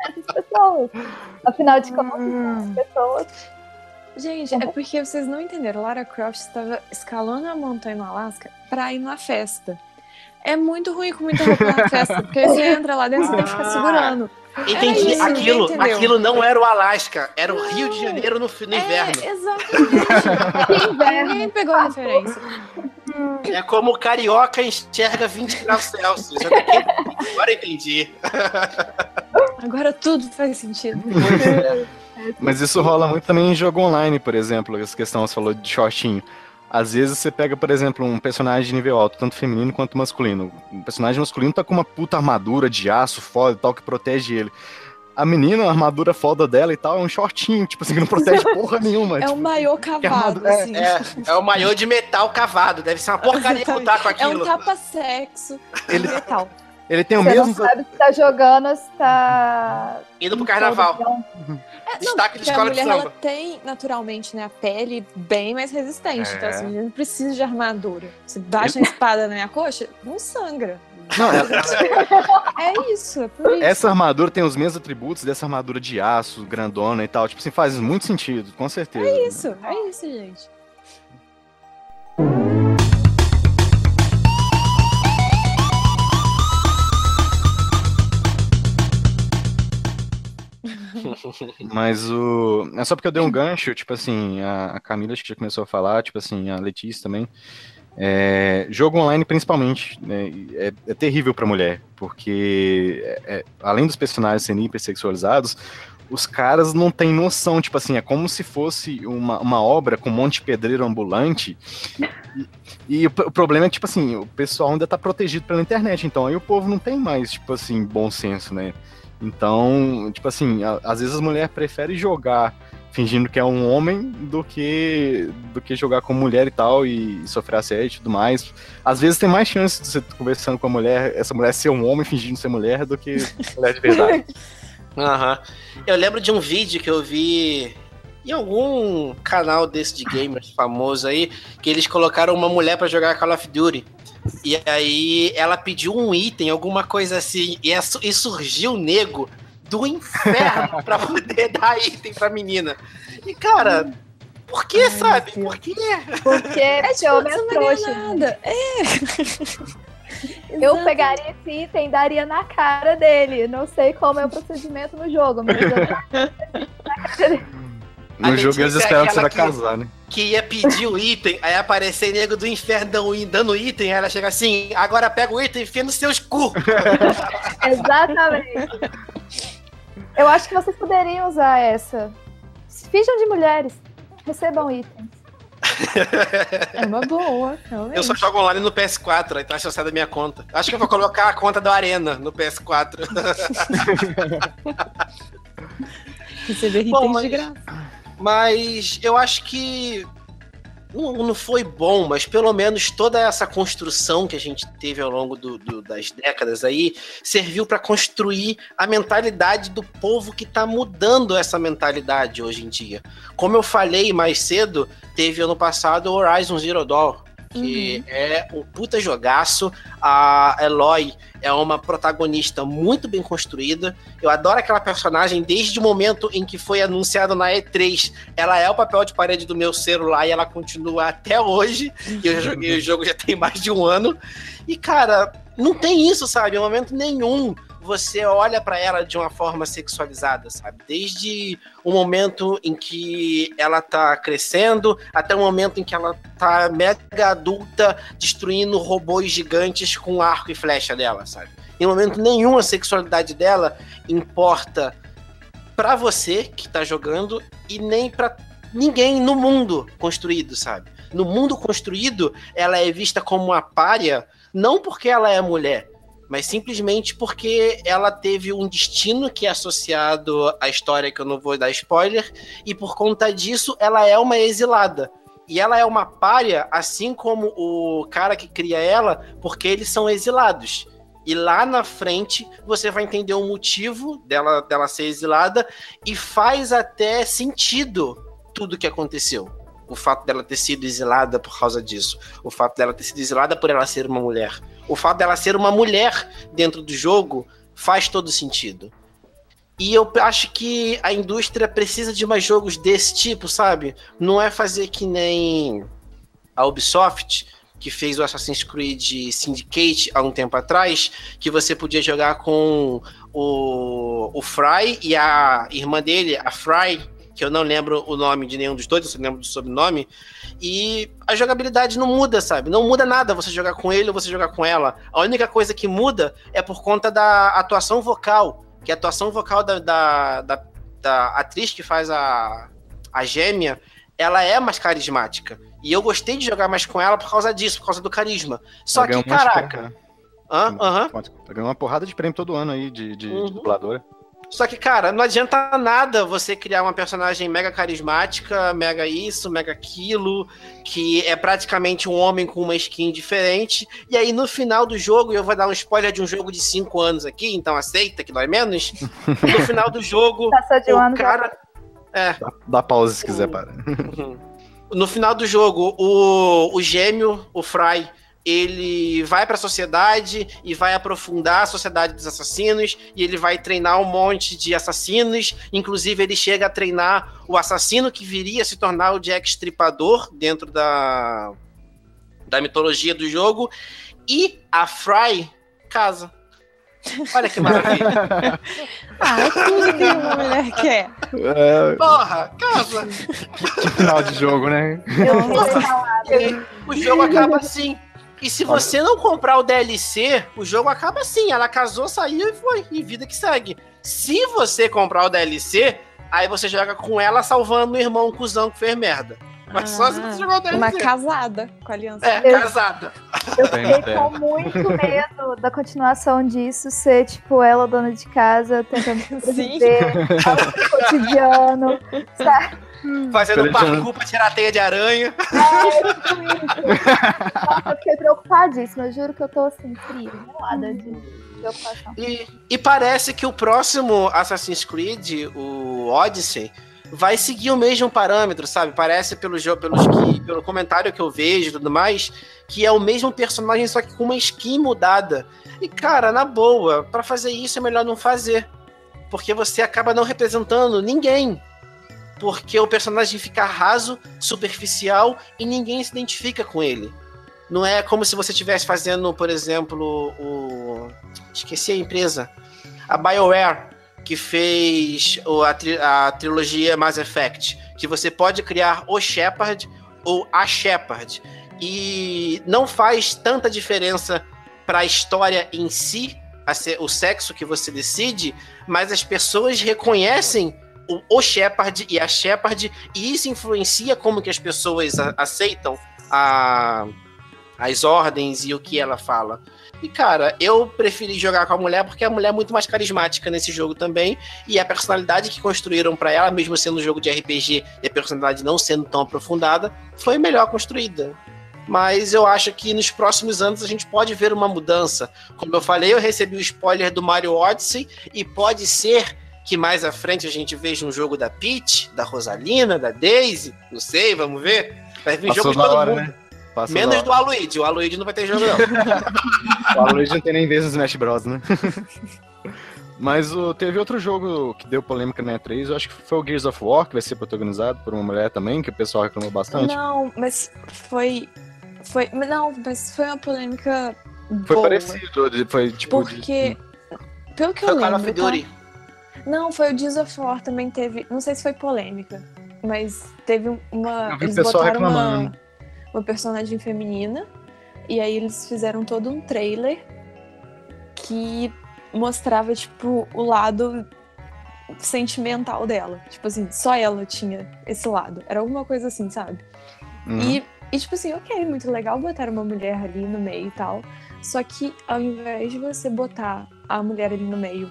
essas pessoas. Afinal de contas, hum. pessoas. Gente, é porque vocês não entenderam. Lara Croft estava escalando a montanha no Alasca para ir numa festa. É muito ruim com muita roupa na festa, porque você entra lá dentro e tem que ficar segurando. Entendi. Isso, aquilo, aquilo não era o Alasca, era o Rio de Janeiro no, no é, inverno. Exatamente. Ninguém pegou a referência. É como o carioca enxerga 20 graus Celsius. Agora entendi. Agora tudo faz sentido. Mas isso rola muito também em jogo online, por exemplo. Essa questão você falou de shortinho. Às vezes você pega, por exemplo, um personagem de nível alto, tanto feminino quanto masculino. Um personagem masculino tá com uma puta armadura de aço foda e tal, que protege ele. A menina, a armadura foda dela e tal, é um shortinho, tipo assim, que não protege porra nenhuma. É tipo, um maiô cavado, é, assim. É, é um maiô de metal cavado, deve ser uma porcaria lutar com aquilo. É um tapa-sexo ele... metal. Ele tem o Você mesmo. Não sabe se tá jogando, se tá. Indo pro carnaval. É, Destaque de escola a mulher, de samba. Ela tem, naturalmente, né, a pele bem mais resistente. É. Então, assim, a gente não precisa de armadura. Se baixa a espada na minha coxa, não sangra. Não, ela... é isso, é por isso. Essa armadura tem os mesmos atributos dessa armadura de aço, grandona e tal. Tipo assim, faz muito sentido, com certeza. É isso, é isso, gente. Mas o. É só porque eu dei um gancho, tipo assim, a, Camila acho que já começou a falar, tipo assim, a Letícia também. É, jogo online, principalmente, né, é, é, terrível pra mulher, porque é, é, além dos personagens serem hipersexualizados, os caras não têm noção, tipo assim, é como se fosse uma, uma obra com um monte de pedreiro ambulante. E, e o, o, problema é que, tipo assim, o pessoal ainda tá protegido pela internet, então aí o povo não tem mais, tipo assim, bom senso, né? Então, tipo assim, a, às vezes as mulheres preferem jogar fingindo que é um homem do que do que jogar com mulher e tal e sofrer assédio e tudo mais. Às vezes tem mais chance de você conversando com a mulher, essa mulher ser um homem fingindo ser mulher do que mulher de verdade. Aham. Uhum. Eu lembro de um vídeo que eu vi em algum canal desse de gamers famoso aí, que eles colocaram uma mulher para jogar Call of Duty. E aí ela pediu um item, alguma coisa assim, e, é, e surgiu o nego do inferno pra poder dar item pra menina. E, cara, por que, Ai, sabe? Por quê? Porque é tipo, homem é trouxa. Nada. É. Eu pegaria esse item e daria na cara dele. Não sei como é o procedimento no jogo, mas eu na cara dele. No jogo eles esperam que você vai casar, né? Que ia pedir o item, aí aparecer nego do inferno dando item, aí ela chega assim, agora pega o item e enfia nos seus cu. Exatamente. Eu acho que vocês poderiam usar essa. Finjam de mulheres. Recebam itens. É uma boa. Realmente. Eu só jogo online no PS4, aí tá associado da minha conta. Acho que eu vou colocar a conta do Arena no PS4. Receber itens Bom, mas... de graça. Mas eu acho que não, não foi bom, mas pelo menos toda essa construção que a gente teve ao longo do, do, das décadas aí serviu para construir a mentalidade do povo que está mudando essa mentalidade hoje em dia. Como eu falei mais cedo, teve ano passado o Horizon Zero Dawn, que uhum. é um puta jogaço. A Eloy é uma protagonista muito bem construída. Eu adoro aquela personagem desde o momento em que foi anunciado na E3. Ela é o papel de parede do meu celular e ela continua até hoje. E eu joguei o jogo já tem mais de um ano. E, cara, não tem isso, sabe? Em momento nenhum você olha para ela de uma forma sexualizada, sabe? Desde o momento em que ela tá crescendo até o momento em que ela tá mega adulta, destruindo robôs gigantes com arco e flecha dela, sabe? Em momento nenhum a sexualidade dela importa para você que tá jogando e nem para ninguém no mundo construído, sabe? No mundo construído, ela é vista como uma párea, não porque ela é mulher, mas simplesmente porque ela teve um destino que é associado à história que eu não vou dar spoiler, e por conta disso ela é uma exilada. E ela é uma párea, assim como o cara que cria ela, porque eles são exilados. E lá na frente você vai entender o motivo dela, dela ser exilada e faz até sentido tudo que aconteceu. O fato dela ter sido exilada por causa disso. O fato dela ter sido exilada por ela ser uma mulher. O fato dela ser uma mulher dentro do jogo faz todo sentido. E eu acho que a indústria precisa de mais jogos desse tipo, sabe? Não é fazer que nem a Ubisoft, que fez o Assassin's Creed Syndicate há um tempo atrás, que você podia jogar com o, o Fry e a irmã dele, a Fry, que eu não lembro o nome de nenhum dos dois, eu só lembro do sobrenome. E a jogabilidade não muda, sabe? Não muda nada você jogar com ele ou você jogar com ela. A única coisa que muda é por conta da atuação vocal. Que a atuação vocal da, da, da, da atriz que faz a, a gêmea, ela é mais carismática. E eu gostei de jogar mais com ela por causa disso, por causa do carisma. Só que, caraca. Aham. Uhum. Tá ganhando uma porrada de prêmio todo ano aí de, de, uhum. de dubladora. Só que, cara, não adianta nada você criar uma personagem mega carismática, mega isso, mega aquilo, que é praticamente um homem com uma skin diferente. E aí, no final do jogo, eu vou dar um spoiler de um jogo de 5 anos aqui, então aceita que dói menos. No final do jogo, de um o cara. É. Dá, dá pausa se quiser, para. No final do jogo, o, o gêmeo, o Fry, ele vai para a sociedade e vai aprofundar a sociedade dos assassinos e ele vai treinar um monte de assassinos. Inclusive, ele chega a treinar o assassino que viria a se tornar o Jack Stripador dentro da, da mitologia do jogo. E a Fry casa. Olha que maravilha. ah, é tudo que uma mulher quer. É... Porra, casa. Que final de jogo, né? o jogo acaba assim. E se você não comprar o DLC, o jogo acaba assim. Ela casou, saiu e foi. E vida que segue. Se você comprar o DLC, aí você joga com ela salvando o irmão cuzão que fez merda. Mas ah, só se você jogar o DLC. Uma casada com a aliança. É, eu, casada. Eu fiquei com muito medo da continuação disso ser, tipo, ela dona de casa, tentando sobreviver ao cotidiano, sabe? Fazendo parkour pra tirar a teia de aranha. É, isso. eu fiquei preocupadíssima. Eu juro que eu tô assim, frio, gelada de preocupação. E, e parece que o próximo Assassin's Creed, o Odyssey, vai seguir o mesmo parâmetro, sabe? Parece pelo jogo, pelos que, pelo comentário que eu vejo e tudo mais, que é o mesmo personagem, só que com uma skin mudada. E, cara, na boa, para fazer isso é melhor não fazer. Porque você acaba não representando ninguém porque o personagem fica raso, superficial e ninguém se identifica com ele. Não é como se você estivesse fazendo, por exemplo, o. Esqueci a empresa. A BioWare, que fez a, tri... a trilogia Mass Effect. Que você pode criar o Shepard ou a Shepard. E não faz tanta diferença para a história em si, o sexo que você decide, mas as pessoas reconhecem o, o Shepard e a Shepard, e isso influencia como que as pessoas a, aceitam a, as ordens e o que ela fala. E, cara, eu preferi jogar com a mulher porque a mulher é muito mais carismática nesse jogo também. E a personalidade que construíram para ela, mesmo sendo um jogo de RPG e a personalidade não sendo tão aprofundada, foi melhor construída. Mas eu acho que nos próximos anos a gente pode ver uma mudança. Como eu falei, eu recebi o spoiler do Mario Odyssey e pode ser que mais à frente a gente veja um jogo da Peach, da Rosalina, da Daisy, não sei, vamos ver. Vai vir Passou jogo de todo hora, mundo. Né? Menos do Aluigi. O Aluigi não vai ter jogo, não. o Aluigi não tem nem vez no Smash Bros, né? Mas o, teve outro jogo que deu polêmica na E3, eu acho que foi o Gears of War, que vai ser protagonizado por uma mulher também, que o pessoal reclamou bastante. Não, mas foi. foi não, mas foi uma polêmica. Foi boa. parecido, foi tipo. Porque. De pelo que Foi eu o Call lembro. of Duty. Tá? Não, foi o of War também teve. Não sei se foi polêmica, mas teve uma. Eu vi Eles pessoal botaram uma, reclamando. uma personagem feminina. E aí eles fizeram todo um trailer que mostrava, tipo, o lado sentimental dela. Tipo assim, só ela tinha esse lado. Era alguma coisa assim, sabe? Uhum. E, e, tipo assim, ok, muito legal botar uma mulher ali no meio e tal. Só que ao invés de você botar a mulher ali no meio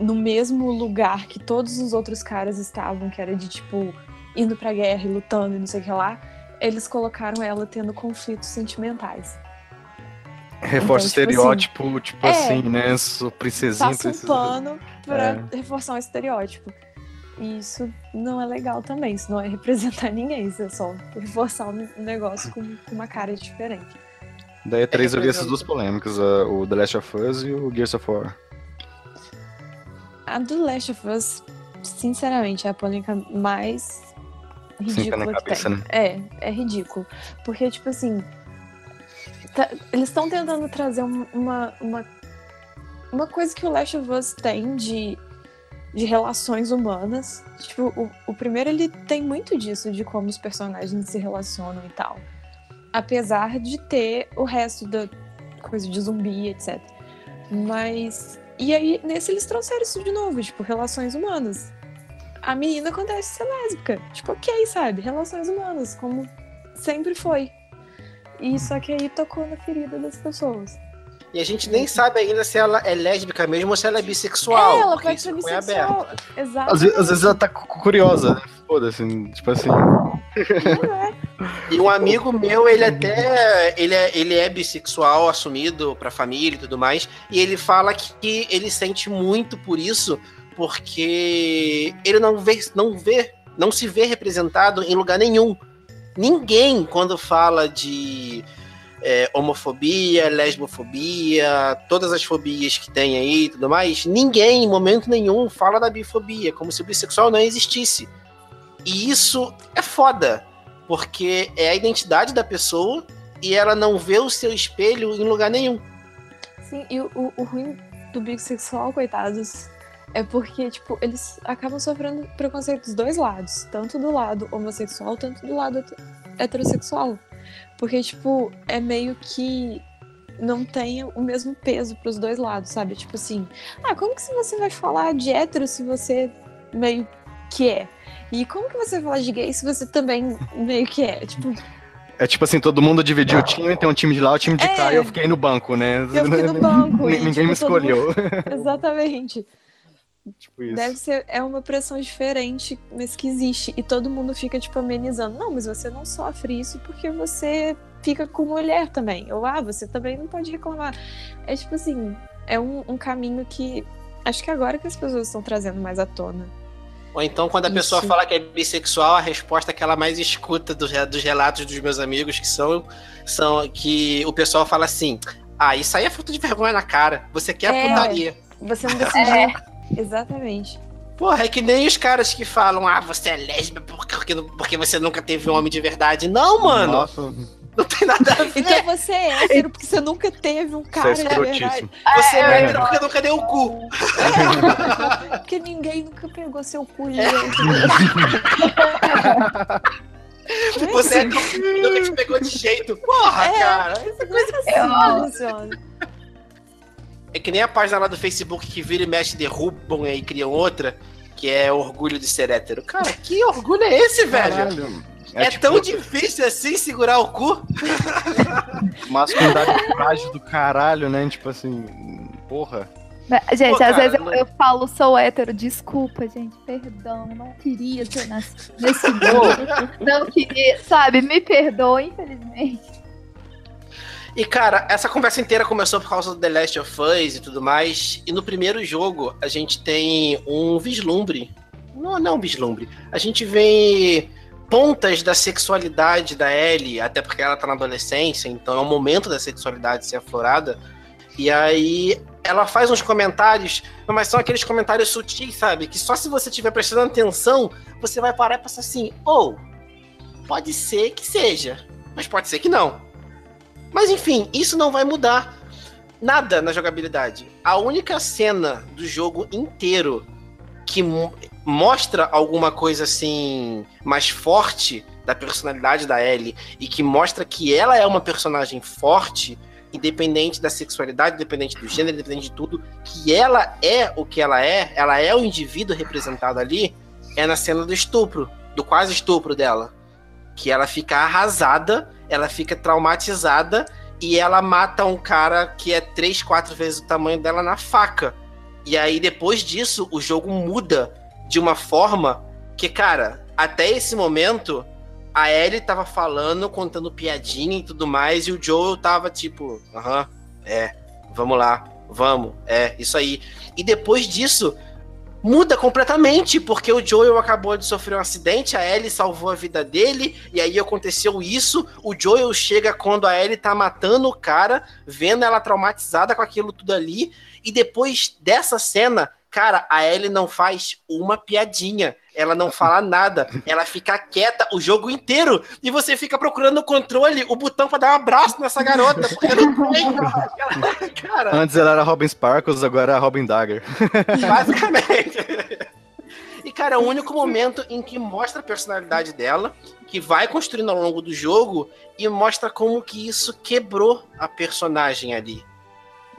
no mesmo lugar que todos os outros caras estavam, que era de tipo indo pra guerra e lutando e não sei o que lá, eles colocaram ela tendo conflitos sentimentais. Reforça Então, tipo estereótipo, tipo é. assim, né? Sou princesinha, Passa um pano pra É. reforçar um estereótipo. E isso não é legal também, isso não é representar ninguém, isso é só reforçar um negócio com com uma cara diferente. Daí é três eu vi essas duas polêmicas, a- o The Last of Us e o Gears of War. A do Last of Us, sinceramente, é a polêmica mais Sim, tá ridícula que cabeça, tem. né? É, é ridículo. Porque, tipo assim, tá- eles estão tentando trazer um- uma, uma, uma coisa que o Last of Us tem de, de relações humanas. Tipo, o, o primeiro ele tem muito disso, de como os personagens se relacionam e tal. Apesar de ter o resto da coisa de zumbi, etc. Mas. E aí, nesse eles trouxeram isso de novo, tipo, relações humanas. A menina acontece ser lésbica. Tipo, ok, sabe? Relações humanas, como sempre foi. E só que aí tocou na ferida das pessoas. E a gente nem sabe ainda se ela é lésbica mesmo ou se ela é bissexual. é, ela pode isso ser foi aberto. bissexual. Exato. Às, às vezes ela tá cu- curiosa, né? Foda-se, tipo assim. E um amigo meu, ele até ele é, ele é bissexual, assumido pra família e tudo mais, e ele fala que ele sente muito por isso, porque ele não vê, não vê, não se vê representado em lugar nenhum. Ninguém, quando fala de é, homofobia, lesbofobia, todas as fobias que tem aí e tudo mais, ninguém, em momento nenhum, fala da bifobia, como se o bissexual não existisse. E isso é foda, porque é a identidade da pessoa e ela não vê o seu espelho em lugar nenhum. Sim, e o, o, ruim do bissexual, coitados, é porque, tipo, eles acabam sofrendo preconceito dos dois lados. Tanto do lado homossexual, tanto do lado het- heterossexual. Porque, tipo, é meio que não tem o mesmo peso pros dois lados, sabe? Tipo assim, ah, como que você vai falar de hétero se você meio que é? E como que você vai falar de gay se você também meio que é? Tipo, É tipo assim, todo mundo dividiu o time, tem um time de lá, o time de cá, É. e eu fiquei no banco, né? eu fiquei no banco. e, Ninguém me tipo, mundo- escolheu. Exatamente. tipo isso. Deve ser, é uma pressão diferente, mas que existe. E todo mundo fica, tipo, amenizando. Não, mas você não sofre isso porque você fica com mulher também. Ou, ah, você também não pode reclamar. É tipo assim, é um, um caminho que acho que agora que as pessoas estão trazendo mais à tona. Ou então, quando a Isso. pessoa fala que é bissexual, a resposta que ela mais escuta dos, dos relatos dos meus amigos, que são, são que o pessoal fala assim: Ah, isso aí é falta de vergonha na cara. Você quer É. putaria. Você não decidiu. Exatamente. Porra, é que nem os caras que falam, ah, você é lésbica porque, porque você nunca teve um homem de verdade. Não, mano, Nossa, não tem nada a ver. Então você é hétero porque você nunca teve um cara é de verdade. Você é É. hétero porque nunca deu o cu. Porque ninguém nunca pegou seu cu, É. gente. Você é hétero porque nunca te pegou de jeito. Porra, É. cara. Assim funciona. É que nem a página lá do Facebook que vira e mexe, derrubam e aí criam outra, que é orgulho de ser hétero. Cara, que orgulho é esse, velho? Caralho. É, tipo, tão difícil assim segurar o cu? Masculinidade frágil do caralho, né? Tipo assim, porra. Gente, Pô, às cara, vezes eu, não- eu falo, sou hétero, desculpa, gente, perdão, não queria ter nascido nesse mundo, não queria, sabe, me perdoa, infelizmente. E, cara, essa conversa inteira começou por causa do The Last of Us e tudo mais. E no primeiro jogo, a gente tem um vislumbre. Não, não um vislumbre. A gente vê pontas da sexualidade da Ellie, até porque ela tá na adolescência, então é o momento da sexualidade ser aflorada. E aí ela faz uns comentários, mas são aqueles comentários sutis, sabe? Que só se você estiver prestando atenção, você vai parar e pensar assim, ou pode ser que seja, mas pode ser que não. Mas enfim, isso não vai mudar. nada na jogabilidade. A única cena do jogo inteiro que mostra alguma coisa assim mais forte da personalidade da Ellie e que mostra que ela é uma personagem forte, independente da sexualidade, independente do gênero, independente de tudo, que ela é o que ela é, ela é o indivíduo representado ali, é na cena do estupro, do quase estupro dela. Que ela fica arrasada, ela fica traumatizada e ela mata um cara que é três, quatro vezes o tamanho dela na faca. E aí, depois disso, o jogo muda de uma forma que, cara, até esse momento, a Ellie tava falando, contando piadinha e tudo mais, e o Joel tava tipo, aham, é, vamos lá, vamos, é, isso aí. E depois disso, muda completamente, porque o Joel acabou de sofrer um acidente, a Ellie salvou a vida dele, e aí aconteceu isso. O Joel chega quando a Ellie tá matando o cara, vendo ela traumatizada com aquilo tudo ali, e depois dessa cena, cara, a Ellie não faz uma piadinha. Ela não fala nada, ela fica quieta o jogo inteiro e você fica procurando o controle, o botão para dar um abraço nessa garota. Porque não tem, cara. Antes ela era Robin Sparkles, agora é a Robin Dagger. Basicamente. E, cara, é o único momento em que mostra a personalidade dela, que vai construindo ao longo do jogo e mostra como que isso quebrou a personagem ali.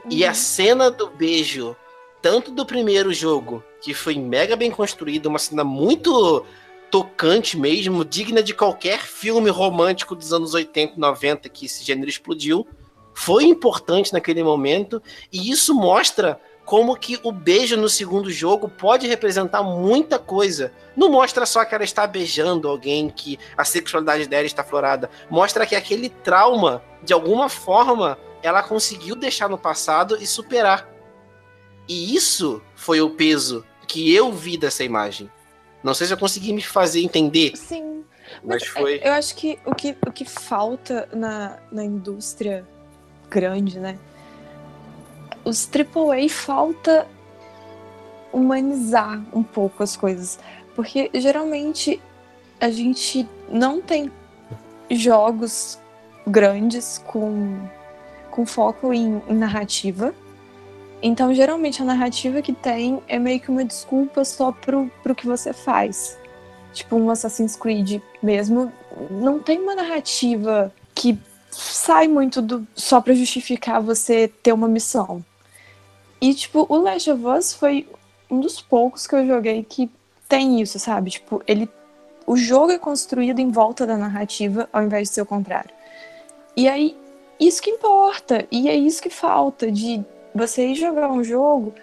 Uhum. E a uhum. cena do beijo, tanto do primeiro jogo que foi mega bem construída, uma cena muito tocante mesmo, digna de qualquer filme romântico dos anos 80 e 90 que esse gênero explodiu. Foi importante naquele momento e isso mostra como que o beijo no segundo jogo pode representar muita coisa. Não mostra só que ela está beijando alguém, que a sexualidade dela está florada. Mostra que aquele trauma, de alguma forma, ela conseguiu deixar no passado e superar. E isso foi o peso que eu vi dessa imagem. Não sei se eu consegui me fazer entender. Sim. Mas, mas foi. Eu acho que o que, o que falta na, na indústria grande, né? Os AAA falta humanizar um pouco as coisas. Porque geralmente a gente não tem jogos grandes com, com foco em, em narrativa então, geralmente, a narrativa que tem é meio que uma desculpa só pro, pro que você faz. Tipo, um Assassin's Creed mesmo, não tem uma narrativa que sai muito do só para justificar você ter uma missão. E, tipo, o Last of Us foi um dos poucos que eu joguei que tem isso, sabe? Tipo, ele. O jogo é construído em volta da narrativa ao invés de ser o contrário. E aí, isso que importa. E é isso que falta de você ir jogar um jogo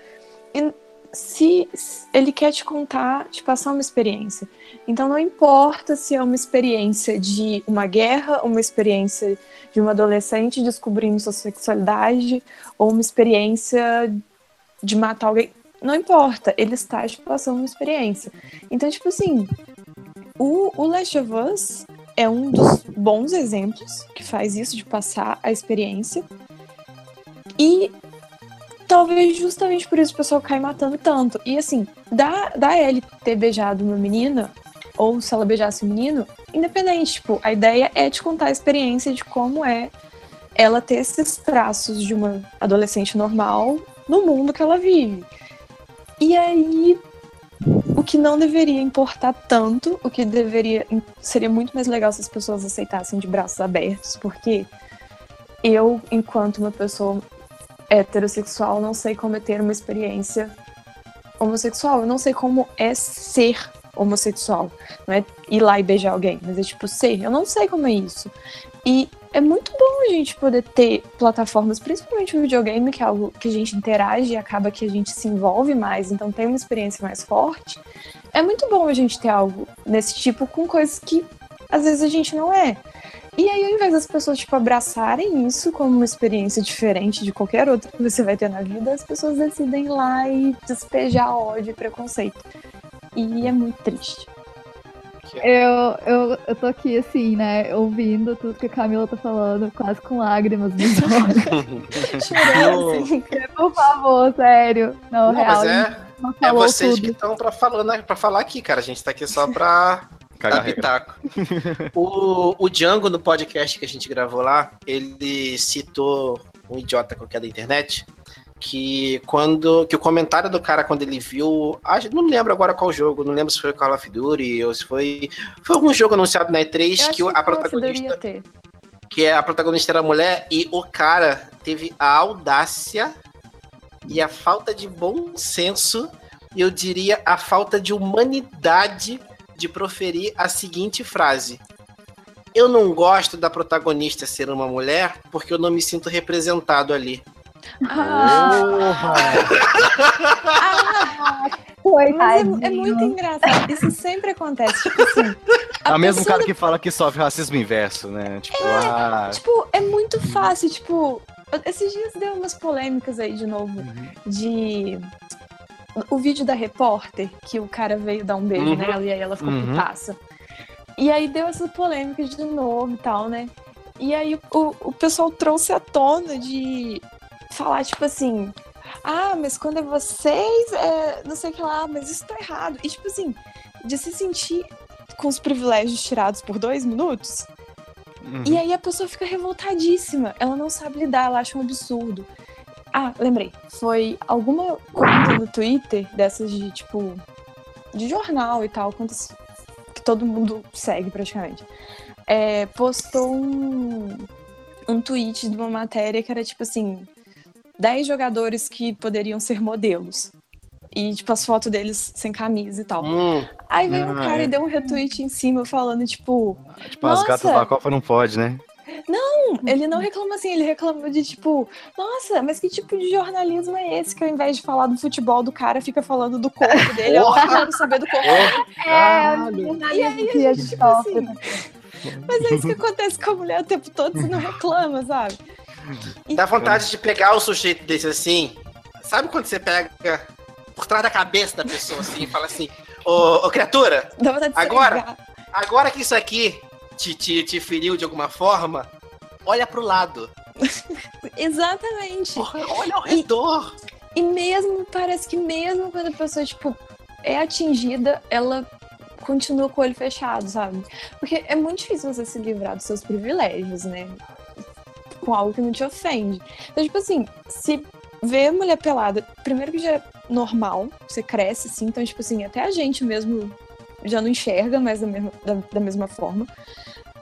e se ele quer te contar, te passar uma experiência. Então não importa se é uma experiência de uma guerra, uma experiência de uma adolescente descobrindo sua sexualidade, ou uma experiência de matar alguém. Não importa, ele está te passando uma experiência. Então, tipo assim, o, o Last of Us é um dos bons exemplos que faz isso, de passar a experiência. E Talvez justamente por isso o pessoal cai matando tanto. E assim, da, da Ellie ter beijado uma menina, ou se ela beijasse um menino, independente, tipo, a ideia é te contar a experiência de como é ela ter esses traços de uma adolescente normal no mundo que ela vive. E aí, o que não deveria importar tanto, o que deveria seria muito mais legal se as pessoas aceitassem de braços abertos, porque eu, enquanto uma pessoa heterossexual, não sei como é ter uma experiência homossexual. Eu não sei como é ser homossexual. Não é ir lá e beijar alguém, mas é tipo ser. Eu não sei como é isso. E é muito bom a gente poder ter plataformas, principalmente o videogame, que é algo que a gente interage e acaba que a gente se envolve mais, então tem uma experiência mais forte. É muito bom a gente ter algo desse tipo com coisas que às vezes a gente não é. E aí, ao invés das pessoas, tipo, abraçarem isso como uma experiência diferente de qualquer outra que você vai ter na vida, as pessoas decidem ir lá e despejar ódio e preconceito. E é muito triste. Eu, eu, eu tô aqui, assim, né, ouvindo tudo que a Camila tá falando, quase com lágrimas nos olhos. Chorando, assim. Por favor, sério. Não, Não real. Mas é, é vocês tudo. que estão pra, falando, pra falar aqui, cara. A gente tá aqui só pra Cagar pitaco. o, o Django, no podcast que a gente gravou lá, ele citou um idiota qualquer da internet, que quando que o comentário do cara quando ele viu, não lembro agora qual jogo, não lembro se foi Call of Duty ou se foi foi algum jogo anunciado na E3 que, a protagonista que é a protagonista era mulher e o cara teve a audácia e a falta de bom senso, eu diria a falta de humanidade de proferir a seguinte frase: Eu não gosto da protagonista ser uma mulher porque eu não me sinto representado ali. Ah. ah. Mas é, é, muito engraçado. Isso sempre acontece. Tipo assim. É o mesmo cara que fala que sofre racismo inverso, né? Tipo, é, ah... tipo, é muito fácil. Tipo, esses dias deu umas polêmicas aí de novo. Uhum. De. O vídeo da repórter, que o cara veio dar um beijo uhum. nela e aí ela ficou uhum. putaça. E aí deu essa polêmica de novo e tal, né? E aí o, o pessoal trouxe à tona de falar, tipo assim, ah, mas quando é vocês, é, não sei o que lá, mas isso tá errado. E, tipo assim, de se sentir com os privilégios tirados por dois minutos. Uhum. E aí a pessoa fica revoltadíssima. Ela não sabe lidar, ela acha um absurdo. Ah, lembrei. Foi alguma conta no Twitter dessas de, tipo, de jornal e tal, contas que todo mundo segue praticamente. É, postou um, um tweet de uma matéria que era tipo assim: 10 jogadores que poderiam ser modelos. E, tipo, as fotos deles sem camisa e tal. Hum, Aí veio um cara é. e deu um retweet em cima falando, tipo. Tipo, as gatas da Copa não pode, né? Não, ele não reclama assim, ele reclama de tipo, nossa, mas que tipo de jornalismo é esse que ao invés de falar do futebol do cara, fica falando do corpo dele? Eu quero saber do corpo dele. É, e aí a gente, tipo assim, mas é isso que acontece com a mulher o tempo todo, você não reclama, sabe? Dá vontade de pegar o sujeito desse assim. Sabe quando você pega por trás da cabeça da pessoa assim e fala assim: Ô, ô criatura, agora, agora que isso aqui te, te, te feriu de alguma forma, olha pro lado. Exatamente. olha ao redor. E, e mesmo, parece que mesmo quando a pessoa, tipo, é atingida, ela continua com o olho fechado, sabe? Porque é muito difícil você se livrar dos seus privilégios, né? com algo que não te ofende. Então, tipo assim, se ver mulher pelada, primeiro que já é normal, você cresce assim, então, tipo assim, até a gente mesmo já não enxerga mais da mesma, da, da mesma forma.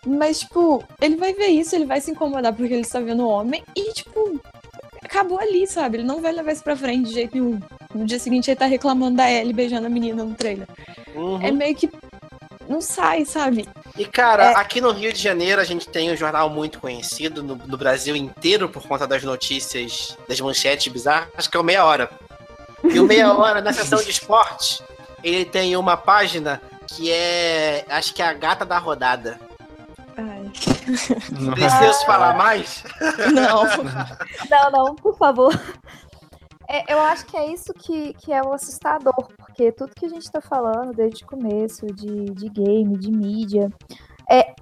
Mas, tipo, ele vai ver isso, ele vai se incomodar porque ele está vendo o homem e, tipo, acabou ali, sabe? Ele não vai levar isso pra frente de jeito nenhum. No dia seguinte ele tá reclamando da Ellie beijando a menina no trailer. Uhum. É meio que. Não sai, sabe? E, cara, é... aqui no Rio de Janeiro a gente tem um jornal muito conhecido no, no Brasil inteiro por conta das notícias, das manchetes bizarras, que é o Meia Hora. E o Meia Hora, na seção de esportes, ele tem uma página que é. Acho que é a gata da rodada. Ai. Preciso falar mais? Não. não, não, por favor. É, eu acho que é isso que, que é o assustador, porque tudo que a gente está falando desde o começo, de, de game, de mídia, é,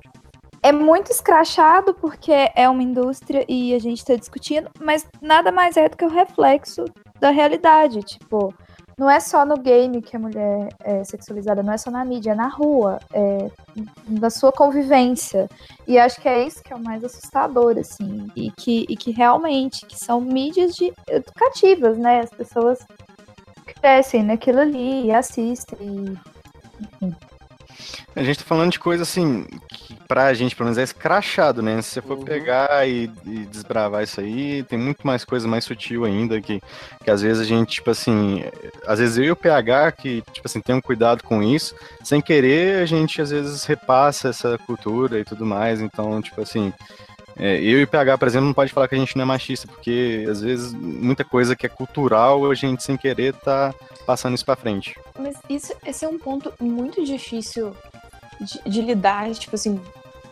é muito escrachado porque é uma indústria e a gente está discutindo, mas nada mais é do que o reflexo da realidade. Tipo, não é só no game que a mulher é sexualizada, não é só na mídia, é na rua, é na sua convivência. E acho que é isso que é o mais assustador, assim, e que, e que realmente que são mídias de, educativas, né? As pessoas crescem naquilo ali e assistem, enfim. A gente tá falando de coisa assim, que pra gente, pelo menos, é escrachado, né? Se você for uhum. pegar e, e, desbravar isso aí, tem muito mais coisa mais sutil ainda, que, que às vezes a gente, tipo assim, às vezes eu e o PH, que, tipo assim, tem um cuidado com isso, sem querer, a gente às vezes repassa essa cultura e tudo mais, então, tipo assim. É, eu e o PH, por exemplo, não pode falar que a gente não é machista, porque às vezes muita coisa que é cultural a gente sem querer tá passando isso para frente. Mas isso, esse é um ponto muito difícil de, de, lidar, tipo assim,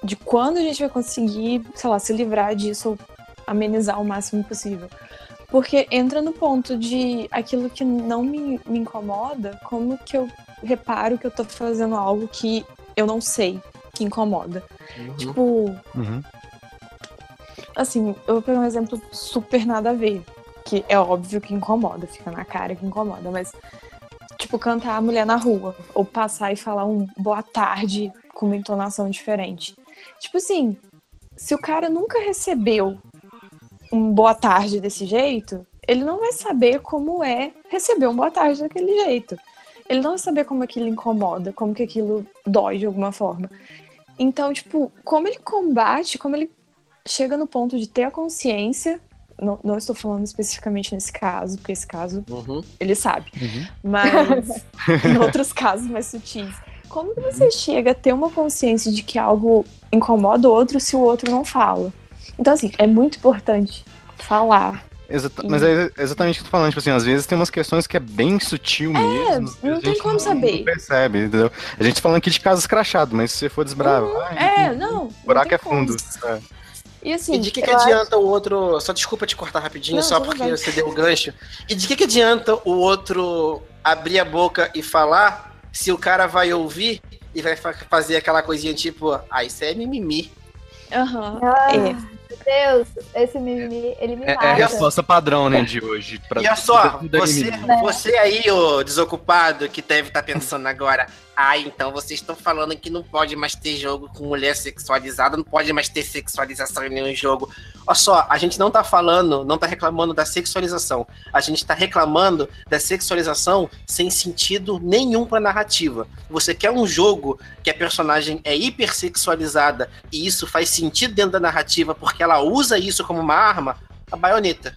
de quando a gente vai conseguir, sei lá, se livrar disso ou amenizar o máximo possível. Porque entra no ponto de aquilo que não me, me incomoda, como que eu reparo que eu tô fazendo algo que eu não sei que incomoda. Uhum. Tipo. Uhum. Assim, eu vou pegar um exemplo super nada a ver que é óbvio que incomoda, fica na cara que incomoda, mas tipo cantar a mulher na rua ou passar e falar um boa tarde com uma entonação diferente. Tipo assim, se o cara nunca recebeu um boa tarde desse jeito, ele não vai saber como é receber um boa tarde daquele jeito. Ele não vai saber como aquilo incomoda, como que aquilo dói de alguma forma. Então, tipo, como ele combate, como ele chega no ponto de ter a consciência. Não, não estou falando especificamente nesse caso, porque esse caso Uhum. ele sabe. Uhum. Mas em outros casos mais sutis. Como que você chega a ter uma consciência de que algo incomoda o outro se o outro não fala? Então, assim, é muito importante falar. Exata- Mas é exatamente o que eu tô falando, tipo assim, às vezes tem umas questões que é bem sutil mesmo. não a tem como saber. Não percebe, entendeu? A gente tá falando aqui de casos crachados, mas se você for desbravar, É, não. o buraco não é fundo. É. E assim, E de que, que acho- adianta o outro. Só desculpa te cortar rapidinho, Não, só porque bem. você deu o gancho. E de que, que adianta o outro abrir a boca e falar se o cara vai ouvir e vai fa- fazer aquela coisinha tipo, ah, isso é mimimi. Aham. Ah, É. meu Deus, esse mimimi, ele me É, mata. é a resposta padrão, né, de hoje. Pra- E olha só, você, você aí, ô desocupado, que deve estar pensando agora, ah, então vocês estão falando que não pode mais ter jogo com mulher sexualizada, não pode mais ter sexualização em nenhum jogo. Olha só, a gente não tá falando, não tá reclamando da sexualização. A gente tá reclamando da sexualização sem sentido nenhum pra narrativa. Você quer um jogo que a personagem é hipersexualizada e isso faz sentido dentro da narrativa porque ela usa isso como uma arma, a baioneta.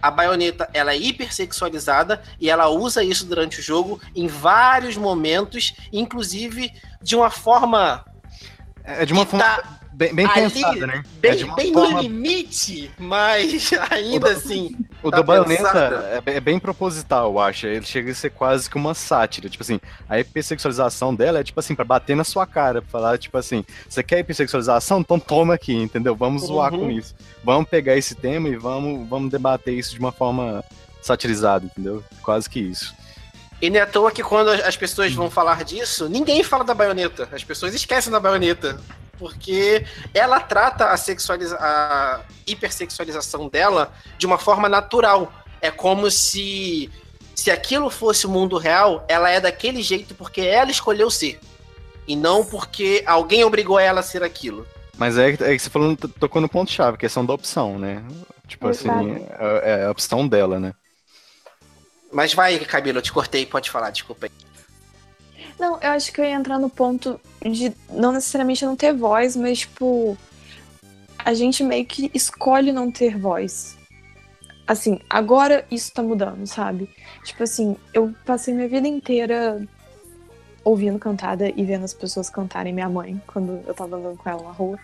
A baioneta ela é hipersexualizada e ela usa isso durante o jogo em vários momentos, inclusive de uma forma É de uma que forma tá bem, bem ali, pensada, né? é bem, de uma bem forma- no limite, mas ainda assim. O tá do Bayonetta é, bem- é bem proposital, eu acho. Ele chega a ser quase que uma sátira. Tipo assim, a hipersexualização dela é tipo assim, pra bater na sua cara, pra falar, tipo assim, você quer hipersexualização? Então toma aqui, entendeu? Vamos zoar Uhum. com isso. Vamos pegar esse tema e vamos, vamos debater isso de uma forma satirizada, entendeu? Quase que isso. E não é à toa que quando as pessoas vão falar disso, ninguém fala da baioneta. As pessoas esquecem da baioneta. Porque ela trata a, sexualiza a hipersexualização dela de uma forma natural. É como se, se aquilo fosse o mundo real, ela é daquele jeito porque ela escolheu ser. E não porque alguém obrigou ela a ser aquilo. Mas é, que- é que você falou, tocou no ponto-chave, questão da opção, né? Tipo assim, Exato. é, é a opção dela, né? Mas vai, Camila, eu te cortei, pode falar, desculpa aí. Não, eu acho que eu ia entrar no ponto de não necessariamente não ter voz, mas tipo. A gente meio que escolhe não ter voz. Assim, agora isso tá mudando, sabe? Tipo assim, eu passei minha vida inteira ouvindo cantada e vendo as pessoas cantarem minha mãe quando eu tava andando com ela na rua.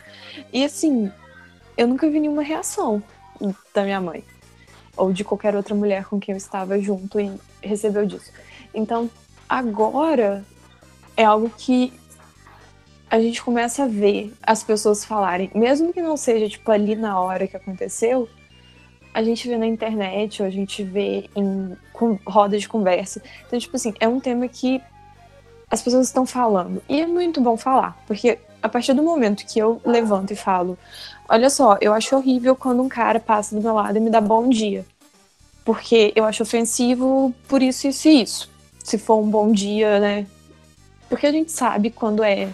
E assim, eu nunca vi nenhuma reação da minha mãe. Ou de qualquer outra mulher com quem eu estava junto e recebeu disso. Então, agora é algo que a gente começa a ver as pessoas falarem, mesmo que não seja tipo ali na hora que aconteceu, a gente vê na internet ou a gente vê em rodas de conversa. Então, tipo assim, é um tema que as pessoas estão falando. E é muito bom falar, porque a partir do momento que eu levanto e falo, olha só, eu acho horrível quando um cara passa do meu lado e me dá bom dia. Porque eu acho ofensivo por isso, isso e isso. Se for um bom dia, né? Porque a gente sabe quando é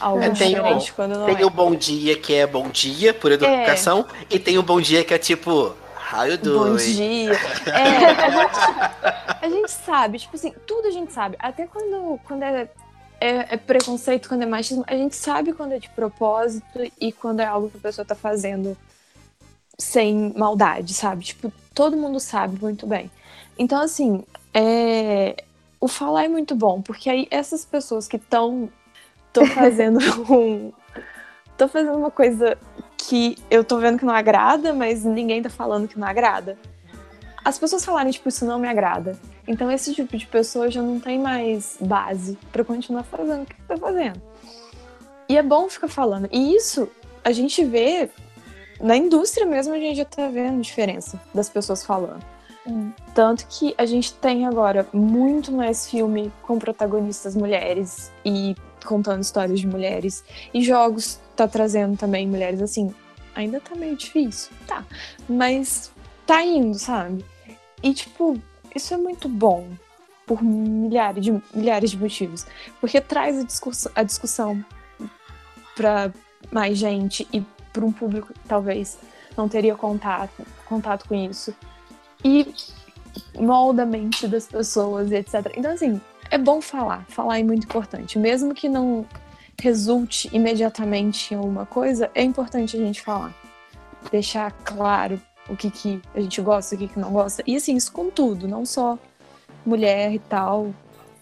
algo É, tem o- diferente, quando não Tem é. o bom dia que é bom dia, por educação, e tem o bom dia que é tipo, how you Bom doing? dia. É, a gente, a gente sabe, tipo assim, tudo a gente sabe. Até quando, quando é, é, é preconceito, quando é machismo, a gente sabe quando é de propósito e quando é algo que a pessoa tá fazendo sem maldade, sabe? Tipo, todo mundo sabe muito bem. Então, assim, é, o falar é muito bom, porque aí essas pessoas que estão tô fazendo um. tô fazendo uma coisa que eu tô vendo que não agrada, mas ninguém tá falando que não agrada. As pessoas falarem, tipo, isso não me agrada. Então esse tipo de pessoa já não tem mais base pra continuar fazendo o que tá fazendo. E é bom ficar falando. E isso a gente vê na indústria mesmo, a gente já tá vendo diferença das pessoas falando. Tanto que a gente tem agora muito mais filme com protagonistas mulheres e contando histórias de mulheres. E jogos tá trazendo também mulheres assim. Ainda tá meio difícil, tá. Mas tá indo, sabe? E tipo, isso é muito bom por milhares de, milhares de motivos. Porque traz a, discuss- a discussão pra mais gente e pra um público que talvez não teria contato, contato com isso. E molda a mente das pessoas e etc. Então, assim, é bom falar. Falar é muito importante. Mesmo que não resulte imediatamente em alguma coisa, é importante a gente falar. Deixar claro o que, que a gente gosta, o que, que não gosta. E assim, isso com tudo, não só mulher e tal.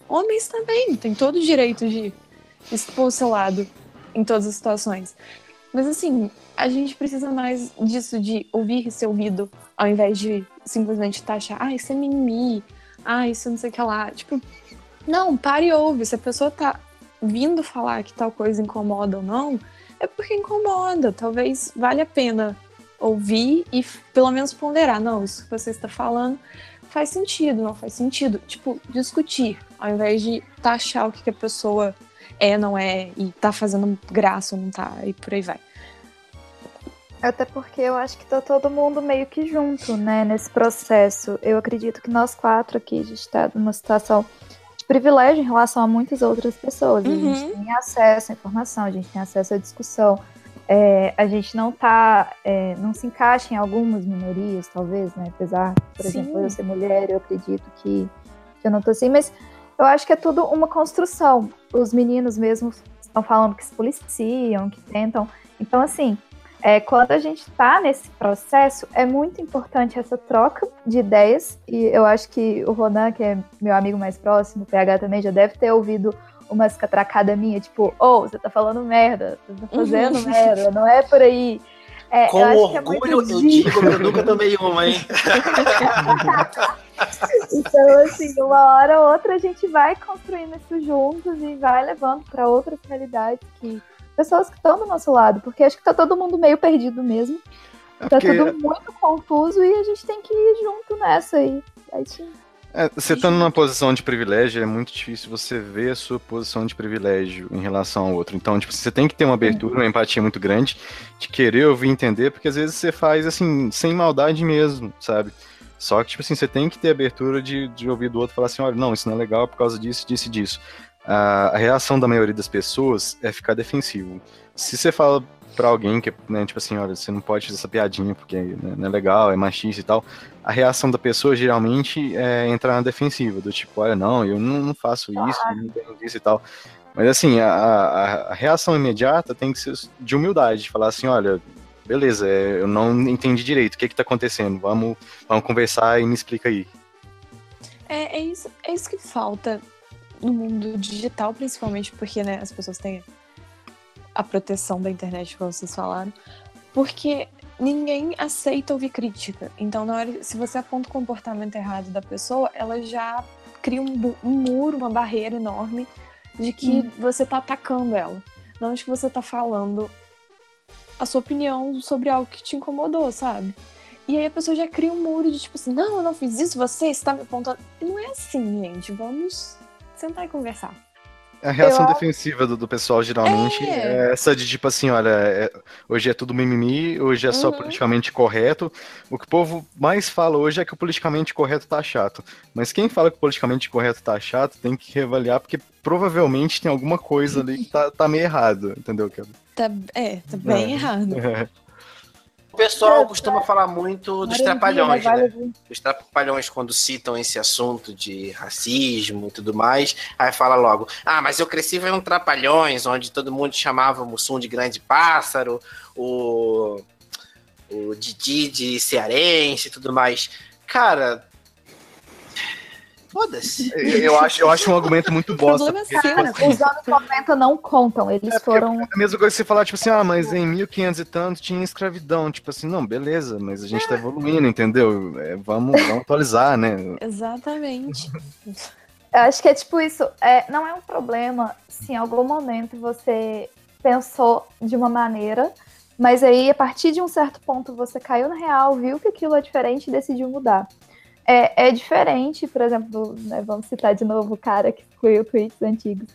Homens também, tem todo o direito de expor seu lado em todas as situações. Mas assim, a gente precisa mais disso de ouvir e ser ouvido, ao invés de simplesmente taxar, ah, isso é mimimi, ah, isso não sei o que lá. Tipo, não, pare e ouve. Se a pessoa tá vindo falar que tal coisa incomoda ou não, é porque incomoda. Talvez valha a pena ouvir e pelo menos ponderar. Não, isso que você está falando faz sentido, não faz sentido. Tipo, discutir, ao invés de taxar o que, que a pessoa é, não é, e tá fazendo graça ou não tá, e por aí vai. Até porque eu acho que tá todo mundo meio que junto, né, nesse processo. Eu acredito que nós quatro aqui, a gente tá numa situação de privilégio em relação a muitas outras pessoas. Uhum. A gente tem acesso à informação, a gente tem acesso à discussão. É, a gente não tá, é, não se encaixa em algumas minorias, talvez, né? Apesar, por Sim. exemplo, eu ser mulher, eu acredito que, que eu não tô assim, mas eu acho que é tudo uma construção. Os meninos mesmo estão falando que se policiam, que tentam. Então, assim, é, quando a gente está nesse processo, é muito importante essa troca de ideias. E eu acho que o Ronan, que é meu amigo mais próximo, o PH também já deve ter ouvido umas catracadas minha, tipo, ô, oh, você tá falando merda, você tá fazendo uhum. merda, não é por aí. É, Com eu orgulho, é eu digo eu nunca tomei uma, hein? então, assim, uma hora ou outra a gente vai construindo isso juntos e vai levando para outras realidades que pessoas que estão do nosso lado, porque acho que tá todo mundo meio perdido mesmo. É tá tudo muito confuso e a gente tem que ir junto nessa aí. aí é, você estando numa posição de privilégio, é muito difícil você ver a sua posição de privilégio em relação ao outro. Então, tipo, você tem que ter uma abertura, uma empatia muito grande, de querer ouvir entender, porque às vezes você faz, assim, sem maldade mesmo, sabe? Só que, tipo assim, você tem que ter abertura de, de ouvir do outro e falar assim, olha, não, isso não é legal por causa disso, disso e disso. A, a reação da maioria das pessoas é ficar defensivo. Se você fala para alguém que, né, tipo assim, olha, você não pode fazer essa piadinha porque né, não é legal, é machista e tal, a reação da pessoa geralmente é entrar na defensiva, do tipo, olha, não, eu não, faço isso, não tenho isso e tal. Mas assim, a, a, a, reação imediata tem que ser de humildade, de falar assim, olha, beleza, é, eu não entendi direito, o que que tá acontecendo? Vamos, vamos conversar e me explica aí. É, é, isso, é isso que falta no mundo digital, principalmente porque né, as pessoas têm a proteção da internet, como vocês falaram, porque ninguém aceita ouvir crítica. Então, na hora, se você aponta o comportamento errado da pessoa, ela já cria um, um muro, uma barreira enorme de que hum. você tá atacando ela. Não de que você tá falando a sua opinião sobre algo que te incomodou, sabe? E aí a pessoa já cria um muro de tipo assim, não, eu não fiz isso, você está me apontando. E não é assim, gente. Vamos sentar e conversar. A reação eu... defensiva do, do, pessoal geralmente é... é... essa de tipo assim, olha, é, hoje é tudo mimimi, hoje é só uhum. politicamente correto. O que o povo mais fala hoje é que o politicamente correto tá chato. Mas quem fala que o politicamente correto tá chato tem que reavaliar, porque provavelmente tem alguma coisa ali que tá, tá meio errado, entendeu? Tá, é, tá bem é. errado. É. O pessoal costuma falar muito dos trapalhões, né? Os trapalhões, quando citam esse assunto de racismo e tudo mais, aí fala logo: Ah, mas eu cresci vendo trapalhões, onde todo mundo chamava o Mussum de grande pássaro, o, o Didi de cearense e tudo mais. Cara, Foda-se. Eu acho, eu acho um argumento muito bosta. Porque, é cara, tipo, os anos 90 não contam, eles é foram. É a mesma coisa que você falar, tipo assim, ah, mas em 1500 e tanto tinha escravidão. Tipo assim, não, beleza, mas a gente tá evoluindo, entendeu? É, vamos, vamos atualizar, né? Exatamente. Eu acho que é tipo isso. É, não é um problema se em algum momento você pensou de uma maneira, mas aí a partir de um certo ponto você caiu na real, viu que aquilo é diferente e decidiu mudar é, é diferente, por exemplo, né, vamos citar de novo o cara que excluiu tweets antigos.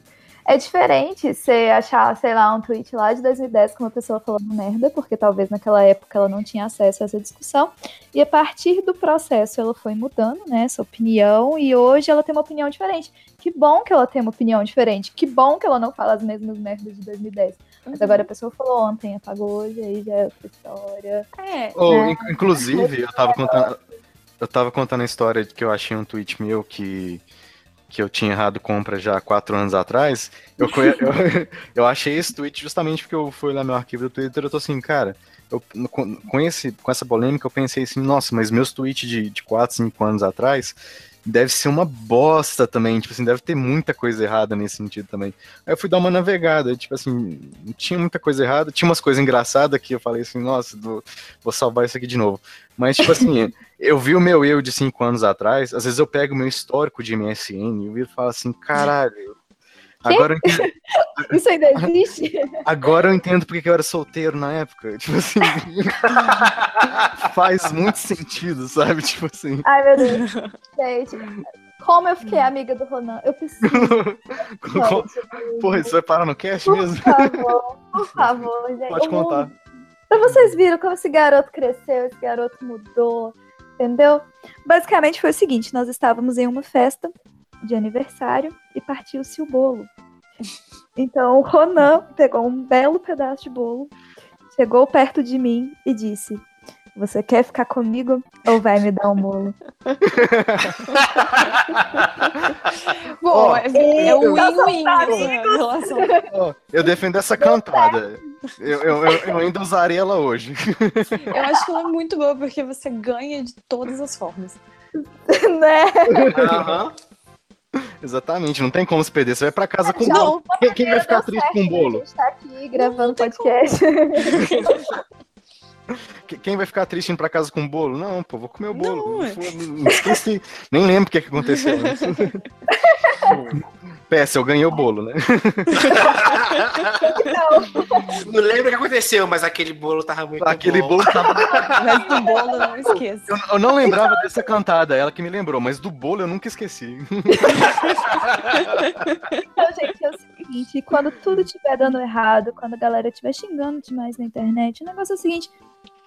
É diferente você achar, sei lá, um tweet lá de 2010 com uma pessoa falando merda, porque talvez naquela época ela não tinha acesso a essa discussão, e a partir do processo ela foi mudando, né, essa opinião, e hoje ela tem uma opinião diferente. Que bom que ela tem uma opinião diferente, que bom que ela não fala as mesmas merdas de 2010. Mas agora a pessoa falou ontem, apagou hoje, aí já é outra história. É. Oh, né? inc- Inclusive, eu tava contando. Eu tava contando a história de que eu achei um tweet meu que, que eu tinha errado compra já há quatro anos atrás. Eu, eu, eu achei esse tweet justamente porque eu fui lá no meu arquivo do Twitter e eu tô assim, cara, eu, com, com, esse, com essa polêmica eu pensei assim, nossa, mas meus tweets de, de 4, 5 anos atrás deve ser uma bosta também, tipo assim, deve ter muita coisa errada nesse sentido também. Aí eu fui dar uma navegada, tipo assim, tinha muita coisa errada, tinha umas coisas engraçadas que eu falei assim, nossa, vou, vou salvar isso aqui de novo. Mas, tipo assim, eu vi o meu eu de 5 anos atrás, às vezes eu pego o meu histórico de MSN e eu falo assim, caralho. Agora eu, entendo, Isso ainda existe? agora eu entendo porque que eu era solteiro na época. Tipo assim, faz muito sentido, sabe? Tipo assim. Ai, meu Deus. Gente, como eu fiquei amiga do Ronan? Eu preciso. gente, Porra, isso vai parar no cast mesmo? Por favor, por favor, gente. Pode contar. Pra vocês viram como esse garoto cresceu, esse garoto mudou, entendeu? Basicamente foi o seguinte: nós estávamos em uma festa de aniversário e partiu-se o bolo. Então o Ronan pegou um belo pedaço de bolo, chegou perto de mim e disse: Você quer ficar comigo ou vai me dar um bolo? Bom, Ó, é, é o eu- win-win. Ó, eu defendo essa cantada. Eu, eu, eu, eu ainda usaria ela hoje. Eu acho que ela é muito boa porque você ganha de todas as formas. né? Aham. Exatamente, não tem como se perder. Você vai pra casa com Não, bolo. Quem, quem vai ficar triste certo, com bolo? A gente tá aqui gravando podcast. Que- Quem vai ficar triste indo pra casa com um bolo? Não, pô, vou comer o bolo. Não, é. Foda- Esqueci. Nem lembro o que, que aconteceu. Peça, eu ganhei o bolo, né? Não lembro o que aconteceu, mas aquele bolo tava muito Aquele bom. bolo tava. Mas do bolo, não esqueça. Eu, eu não lembrava dessa cantada, ela que me lembrou, mas do bolo eu nunca esqueci. Então, gente, é o seguinte, quando tudo estiver dando errado, quando a galera estiver xingando demais na internet, o negócio é o seguinte,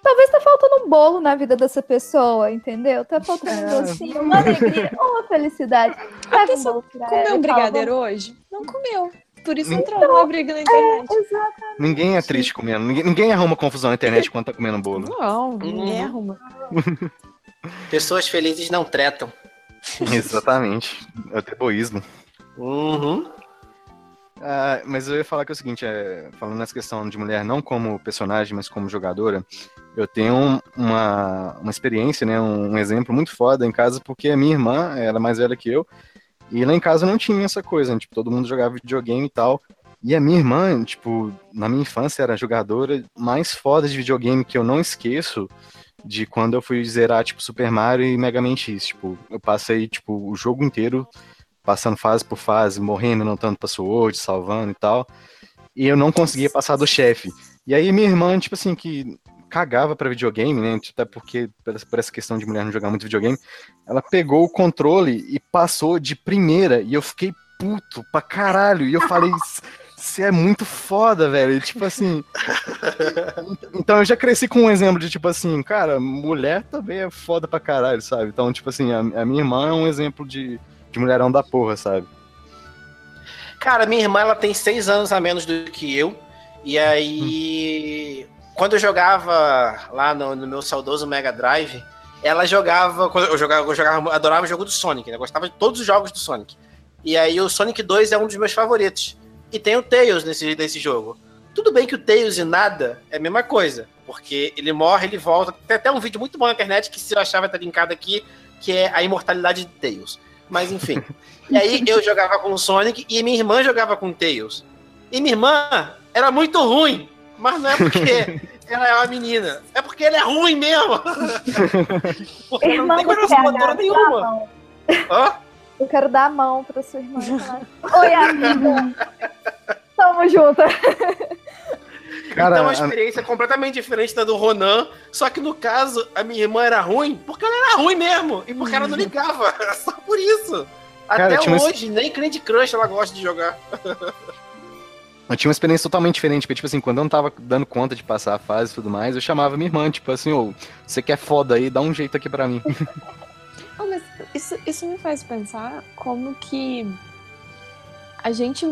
talvez tá faltando um bolo na vida dessa pessoa, entendeu? Tá faltando um É. docinho, uma alegria, uma felicidade. Um bolo pra ela Comeu um fala, brigadeiro hoje? Não comeu. Por isso Então, entrou numa briga na internet. "Vamos-" Exato. Ninguém é triste comendo. Ninguém, ninguém arruma confusão na internet quando tá comendo bolo. Não, ninguém Uhum. arruma. Pessoas felizes não tretam. Exatamente. É o egoísmo. Uhum. Ah, mas eu ia falar que é o seguinte, é, falando nessa questão de mulher não como personagem, mas como jogadora, eu tenho um- uma, uma experiência, né, um, um exemplo muito foda em casa, porque a minha irmã, ela é mais velha que eu, e lá em casa não tinha essa coisa, né, tipo, todo mundo jogava videogame e tal, e a minha irmã, tipo, na minha infância era a jogadora mais foda de videogame que eu não esqueço de quando eu fui zerar, tipo, Super Mario e Mega Man X, tipo, eu passei, tipo, o jogo inteiro passando fase por fase, morrendo, não tanto password, salvando e tal. E eu não conseguia passar do chefe. E aí minha irmã, tipo assim, que cagava pra videogame, né? Até porque, por essa- por essa questão de mulher não jogar muito videogame, ela pegou o controle e passou de primeira. E eu fiquei puto pra caralho. E eu falei, você é muito foda, velho. E, tipo assim. então eu já cresci com um exemplo de, tipo assim, cara, mulher também é foda pra caralho, sabe? Então, tipo assim, a, a minha irmã é um exemplo de, de mulherão da porra, sabe? Cara, minha irmã ela tem seis anos a menos do que eu. E aí, quando eu jogava lá no, no meu saudoso Mega Drive, ela jogava. Quando eu jogava, eu jogava, adorava o jogo do Sonic, né? Eu gostava de todos os jogos do Sonic. E aí o Sonic 2 é um dos meus favoritos. E tem o Tails nesse, nesse jogo. Tudo bem que o Tails e nada é a mesma coisa. Porque ele morre, ele volta. Tem até um vídeo muito bom na internet que se eu achar vai estar linkado aqui, que é a imortalidade de Tails. Mas enfim. E aí eu jogava com o Sonic e minha irmã jogava com o Tails. E minha irmã era muito ruim. Mas não é porque ela é uma menina. É porque ela é ruim mesmo. Porque ela Irmã não tem coordenação nenhuma. mão. Hã? Eu quero dar a mão pra sua irmã. e Oi, amiga. Tamo junto. Cara, então a a- experiência é completamente diferente da do Ronan. Só que no caso, a minha irmã era ruim porque ela era ruim mesmo. E porque ela não ligava. Só por isso. Cara, Até tinha uma- hoje, nem Candy Crush ela gosta de jogar. Eu tinha uma experiência totalmente diferente, porque, tipo assim, quando eu não tava dando conta de passar a fase e tudo mais, eu chamava minha irmã, tipo assim, ô, você que é foda aí, dá um jeito aqui pra mim. Ah, mas isso, isso me faz pensar como que a gente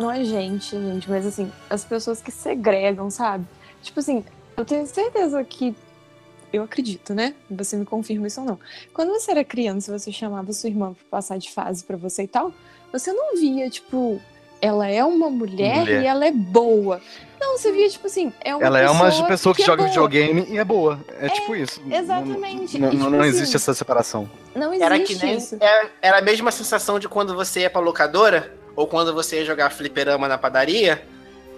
não é gente, gente, mas assim, as pessoas que segregam, sabe? Tipo assim, eu tenho certeza que. Eu acredito, né? Você me confirma isso ou não. Quando você era criança, você chamava sua irmã pra passar de fase para você e tal, você não via, tipo, ela é uma mulher, mulher, e ela é boa. Não, você via, tipo assim, é uma Ela é uma pessoa que, que é joga videogame e é boa. É, é tipo isso. Exatamente. Não, e, tipo não assim, existe essa separação. Não existe era que nem, isso. Era, é, era a mesma sensação de quando você ia pra locadora, ou quando você ia jogar fliperama na padaria,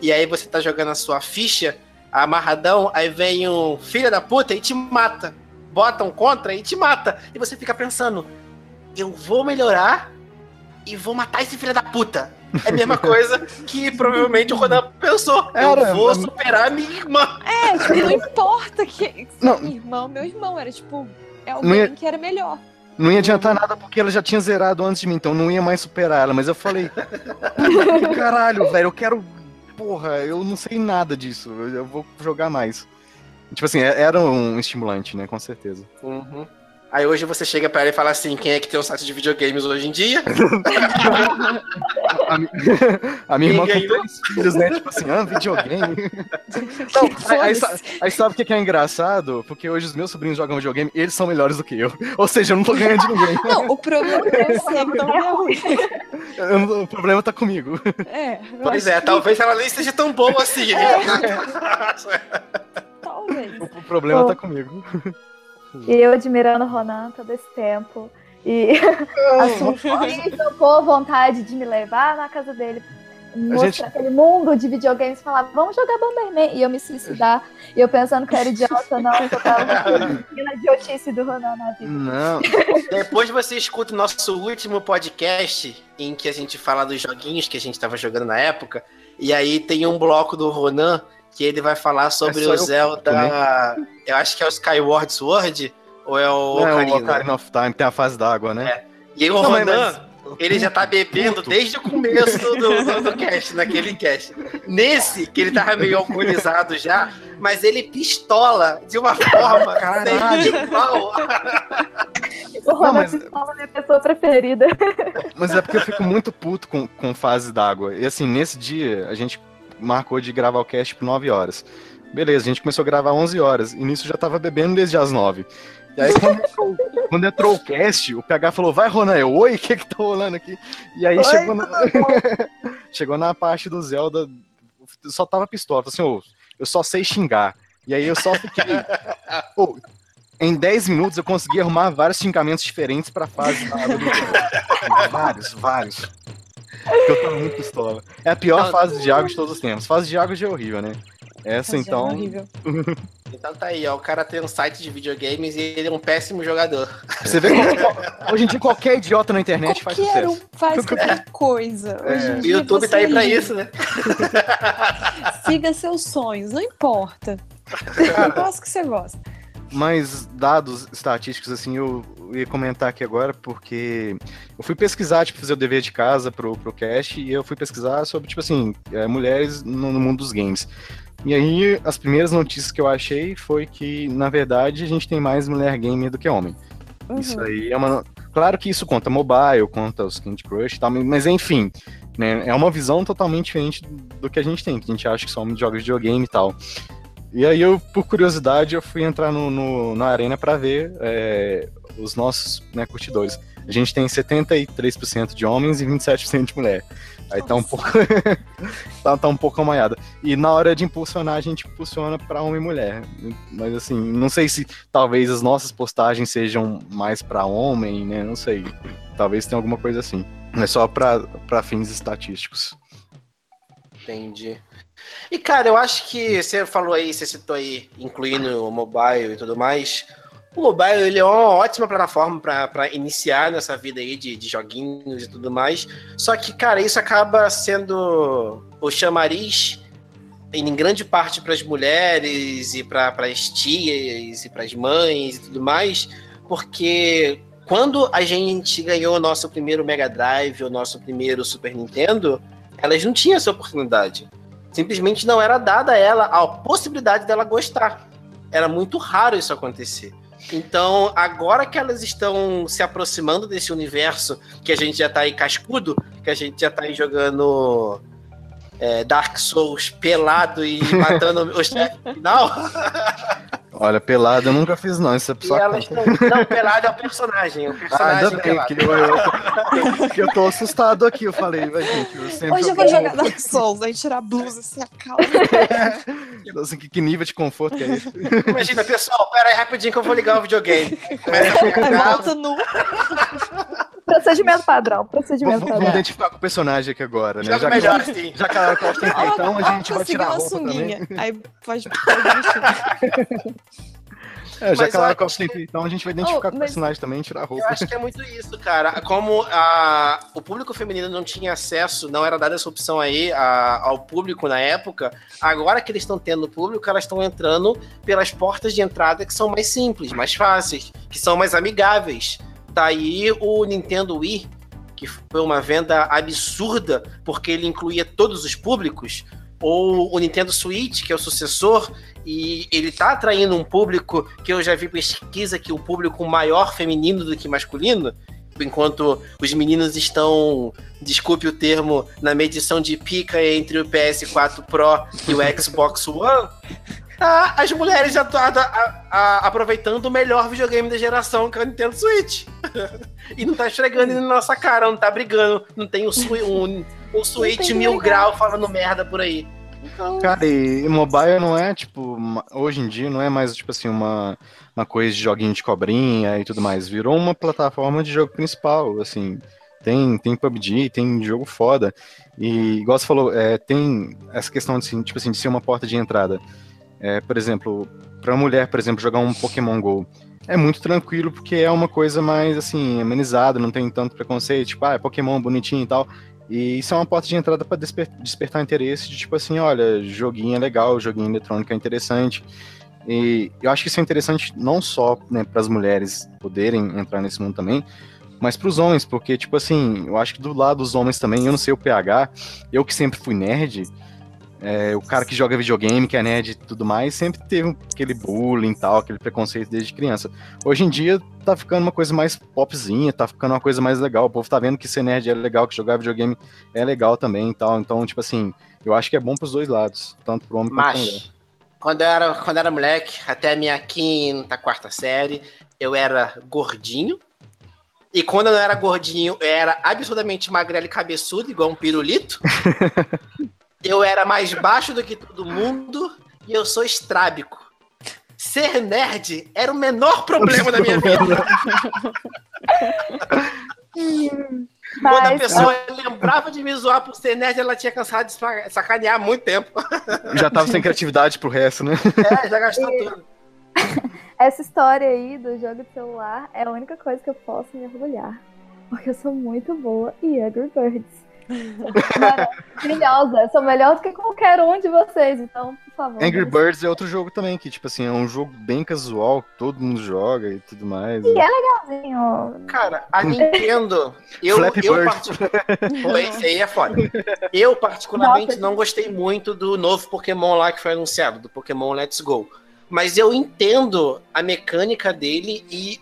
e aí você tá jogando a sua ficha, amarradão, aí vem um filho da puta e te mata. Bota um contra e te mata. E você fica pensando, eu vou melhorar e vou matar esse filho da puta. É a mesma coisa que provavelmente o Rodan pensou. Era, eu vou superar a minha irmã. É, tipo, não importa que não. minha irmã, meu irmão, era tipo, é alguém ia, que era melhor. Não ia adiantar nada porque ela já tinha zerado antes de mim, então não ia mais superar ela. Mas eu falei, caralho, velho, eu quero. Porra, eu não sei nada disso. Eu vou jogar mais. Tipo assim, é, era um estimulante, né? Com certeza. Uhum. Aí hoje você chega pra ela e fala assim: quem é que tem um site de videogames hoje em dia? a, a, minha irmã com três filhos, né? Tipo assim, ah, videogame. Não, aí, aí, sabe o que é engraçado? Porque hoje os meus sobrinhos jogam videogame e eles são melhores do que eu. Ou seja, eu não tô ganhando de ninguém. Não, o problema é você, então é ruim. O problema tá comigo. É. Pois é, que... talvez ela nem seja tão boa assim. É. Talvez. O, o problema tá comigo. E eu admirando o Ronan todo esse tempo. E assim, topou vontade de me levar na casa dele, mostrar gente... aquele mundo de videogames e falar, vamos jogar Bomberman. E eu me suicidar. E eu pensando que eu era idiota, não, eu tava na idiotice do Ronan na vida. Não. Depois você escuta o nosso último podcast, em que a gente fala dos joguinhos que a gente estava jogando na época. E aí tem um bloco do Ronan que ele vai falar sobre é o Zelda. Eu acho que é o Skyward Sword ou é o Não, Ocarina? É o Ocarina of Time, tem a fase d'água, né? É. E aí o Ronan, mas... ele já tá bebendo puto. desde o começo do, do, do cast, naquele cast. Nesse, que ele tava meio alcoolizado já, mas ele pistola de uma forma Caralho. sem igual. O Ronan mas... pistola é minha pessoa preferida. Mas é porque eu fico muito puto com, com fase d'água. E assim, nesse dia, a gente marcou de gravar o cast por 9 horas. Beleza, a gente começou a gravar 11 horas. E nisso já tava bebendo desde as 9. E aí, quando entrou, quando entrou, o cast, o PH falou: Vai, Ronan, eu, oi, o que que tá rolando aqui? E aí chegou na... chegou na parte do Zelda, só tava pistola. Assim, oh, eu só sei xingar. E aí eu só fiquei. oh, em 10 minutos eu consegui arrumar vários xingamentos diferentes pra fase da Vários, vários. Eu tô muito pistola. É a pior não, fase de água de todos os tempos. Fase de água já é horrível, né? Essa então. É então tá aí, ó. O cara tem um site de videogames e ele é um péssimo jogador. Você vê como, hoje em dia qualquer idiota na internet qualquer faz sucesso. Um faz qualquer coisa. É. O YouTube tá aí pra isso, né? Siga seus sonhos, não importa. Eu gosto que você gosta. Mas dados estatísticos, assim, eu ia comentar aqui agora, porque eu fui pesquisar, tipo, fazer o dever de casa pro, pro cast, e eu fui pesquisar sobre, tipo assim, é, mulheres no, no mundo dos games. E aí, as primeiras notícias que eu achei foi que, na verdade, a gente tem mais mulher gamer do que homem. Uhum. Isso aí é uma. Claro que isso conta mobile, conta os Candy Crush e tal, mas enfim, né, é uma visão totalmente diferente do que a gente tem, que a gente acha que só homens jogos de videogame e tal. E aí eu, por curiosidade, eu fui entrar no, no na arena para ver é, os nossos né, curtidores. A gente tem 73% de homens e 27% de mulher. Aí tá um pouco. tá, tá um pouco amanhada. E na hora de impulsionar, a gente impulsiona para homem e mulher. Mas assim, não sei se talvez as nossas postagens sejam mais para homem, né? Não sei. Talvez tenha alguma coisa assim. É só para fins estatísticos. Entendi. E, cara, eu acho que você falou aí, você citou aí, incluindo o mobile e tudo mais. O mobile ele é uma ótima plataforma para iniciar nessa vida aí de, de joguinhos e tudo mais. Só que, cara, isso acaba sendo o chamariz em grande parte para as mulheres e para as tias e para as mães e tudo mais, porque quando a gente ganhou o nosso primeiro Mega Drive, o nosso primeiro Super Nintendo, elas não tinham essa oportunidade. Simplesmente não era dada a ela a possibilidade dela gostar. Era muito raro isso acontecer. Então, agora que elas estão se aproximando desse universo, que a gente já tá aí cascudo, que a gente já tá aí jogando é, Dark Souls pelado e matando o chefe final. Olha, pelado eu nunca fiz, não. Isso é só elas estão... Não, pelado é o personagem. O personagem ah, ainda bem, que eu, eu, eu, tô assustado aqui. Eu falei, vai, gente. Eu sempre Hoje eu vou jogar Dark Souls, aí tirar a blusa, se acalma. É. Assim, que, que, nível de conforto que é esse? Imagina, pessoal, pera aí rapidinho que eu vou ligar o videogame. Volta nu. Procedimento padrão, procedimento vamos, padrão. Vamos identificar com o personagem aqui agora, né? Já, melhor, que, sim. já que ela tem então, a gente vai tirar a roupa sunguinha. também. Aí pode... pode é, já mas que ela acho... então a gente vai identificar oh, com o personagem também e tirar a roupa. Eu acho que é muito isso, cara. Como a, o público feminino não tinha acesso, não era dada essa opção aí a, ao público na época, agora que eles estão tendo público, elas estão entrando pelas portas de entrada que são mais simples, mais fáceis, que são mais amigáveis. Tá aí o Nintendo Wii, que foi uma venda absurda, porque ele incluía todos os públicos ou o Nintendo Switch, que é o sucessor, e ele tá atraindo um público que eu já vi pesquisa que o público maior feminino do que masculino, enquanto os meninos estão, desculpe o termo, na medição de pica entre o PS4 Pro e o Xbox One, tá as mulheres já estão aproveitando o melhor videogame da geração, que é o Nintendo Switch. e não tá esfregando na nossa cara, não tá brigando, não tem o um, o Switch mil grau falando merda por aí. Então... Cara, e mobile não é, tipo, hoje em dia não é mais, tipo assim, uma, uma coisa de joguinho de cobrinha e tudo mais. Virou uma plataforma de jogo principal, assim. Tem, tem PUBG, tem jogo foda. E, igual você falou, é, tem essa questão de, assim, tipo assim, de ser uma porta de entrada. É, por exemplo, pra mulher, por exemplo, jogar um Pokémon GO é muito tranquilo porque é uma coisa mais assim, amenizada, não tem tanto preconceito, tipo, ah, é Pokémon bonitinho e tal. E isso é uma porta de entrada para desper despertar interesse de tipo assim, olha, joguinho é legal, joguinho eletrônico é interessante. E eu acho que isso é interessante não só né, para as mulheres poderem entrar nesse mundo também, mas para os homens, porque tipo assim, eu acho que do lado dos homens também, eu não sei o PH, eu que sempre fui nerd, é, o cara que joga videogame, que é nerd e tudo mais, sempre teve aquele bullying e tal, aquele preconceito desde criança. Hoje em dia tá ficando uma coisa mais popzinha, tá ficando uma coisa mais legal. O povo tá vendo que ser nerd é legal, que jogar videogame é legal também e tal. Então, tipo assim, eu acho que é bom pros dois lados, tanto pro homem quanto pro mulher. Quando eu, era, quando eu era moleque, até a minha quinta, quarta série, eu era gordinho. E quando eu não era gordinho, eu era absurdamente magrelo e cabeçudo, igual um pirulito. Eu era mais baixo do que todo mundo e eu sou estrábico. Ser nerd era o menor problema da minha vida. Mas... Quando a pessoa lembrava de me zoar por ser nerd, ela tinha cansado de sacanear há muito tempo. Já tava sem criatividade pro resto, né? É, já gastou e... tudo. Essa história aí do jogo de celular é a única coisa que eu posso me orgulhar. Porque eu sou muito boa em Angry Birds. Maravilhosa. Sou melhor do que qualquer um de vocês, então, por favor. Angry Birds é outro jogo também, que, tipo assim, é um jogo bem casual, todo mundo joga e tudo mais. E é legalzinho. Cara, a Nintendo. eu, eu particularmente. Esse aí é foda. Eu, particularmente, Nossa, não gostei muito do novo Pokémon lá que foi anunciado, do Pokémon Let's Go. Mas eu entendo a mecânica dele e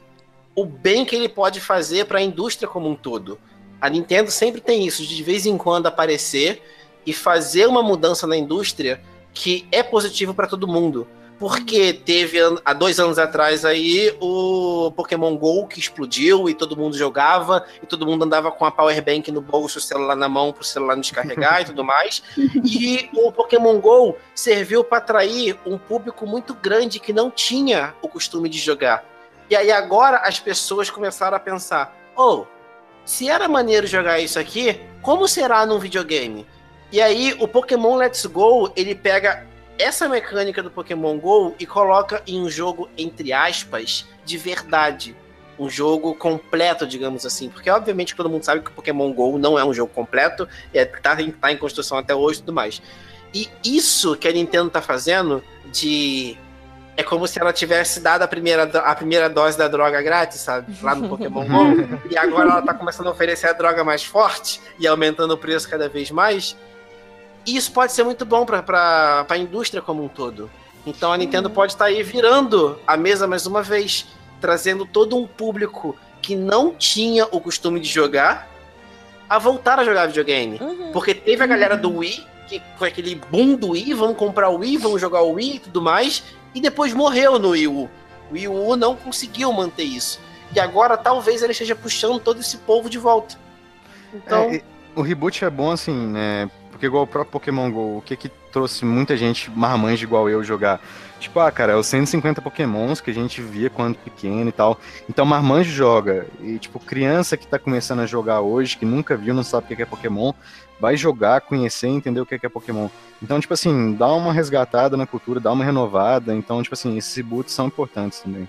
o bem que ele pode fazer para a indústria como um todo a Nintendo sempre tem isso, de, de vez em quando aparecer e fazer uma mudança na indústria que é positivo para todo mundo. Porque teve há dois anos atrás aí o Pokémon GO que explodiu e todo mundo jogava e todo mundo andava com a Power Bank no bolso, o celular na mão para o celular não descarregar e tudo mais. E o Pokémon GO serviu para atrair um público muito grande que não tinha o costume de jogar. E aí agora as pessoas começaram a pensar: oh, se era maneiro jogar isso aqui, como será num videogame? E aí o Pokémon Let's Go, ele pega essa mecânica do Pokémon Go e coloca em um jogo, entre aspas, de verdade. Um jogo completo, digamos assim. Porque, obviamente, todo mundo sabe que o Pokémon GO não é um jogo completo, é, tá, em, tá em construção até hoje e tudo mais. E isso que a Nintendo tá fazendo de é como se ela tivesse dado a primeira, a primeira dose da droga grátis, sabe? Lá no Pokémon GO. e agora ela tá começando a oferecer a droga mais forte e aumentando o preço cada vez mais. E isso pode ser muito bom para a indústria como um todo. Então a Nintendo uhum. pode estar tá aí virando a mesa mais uma vez, trazendo todo um público que não tinha o costume de jogar a voltar a jogar videogame. Uhum. Porque teve a galera do Wii que foi aquele boom do Wii, vamos comprar o Wii, vamos jogar o Wii e tudo mais, e depois morreu no Wii U. O Wii U não conseguiu manter isso. E agora talvez ele esteja puxando todo esse povo de volta. Então. É, o reboot é bom assim, né? Porque igual o próprio Pokémon GO, o que que trouxe muita gente marmanjo igual eu jogar? Tipo, ah, cara, é os 150 Pokémons que a gente via quando pequeno e tal. Então, marmanjo joga. E, tipo, criança que tá começando a jogar hoje, que nunca viu, não sabe o que é Pokémon, vai jogar, conhecer, entender o que é Pokémon. Então, tipo assim, dá uma resgatada na cultura, dá uma renovada. Então, tipo assim, esses reboots são importantes também.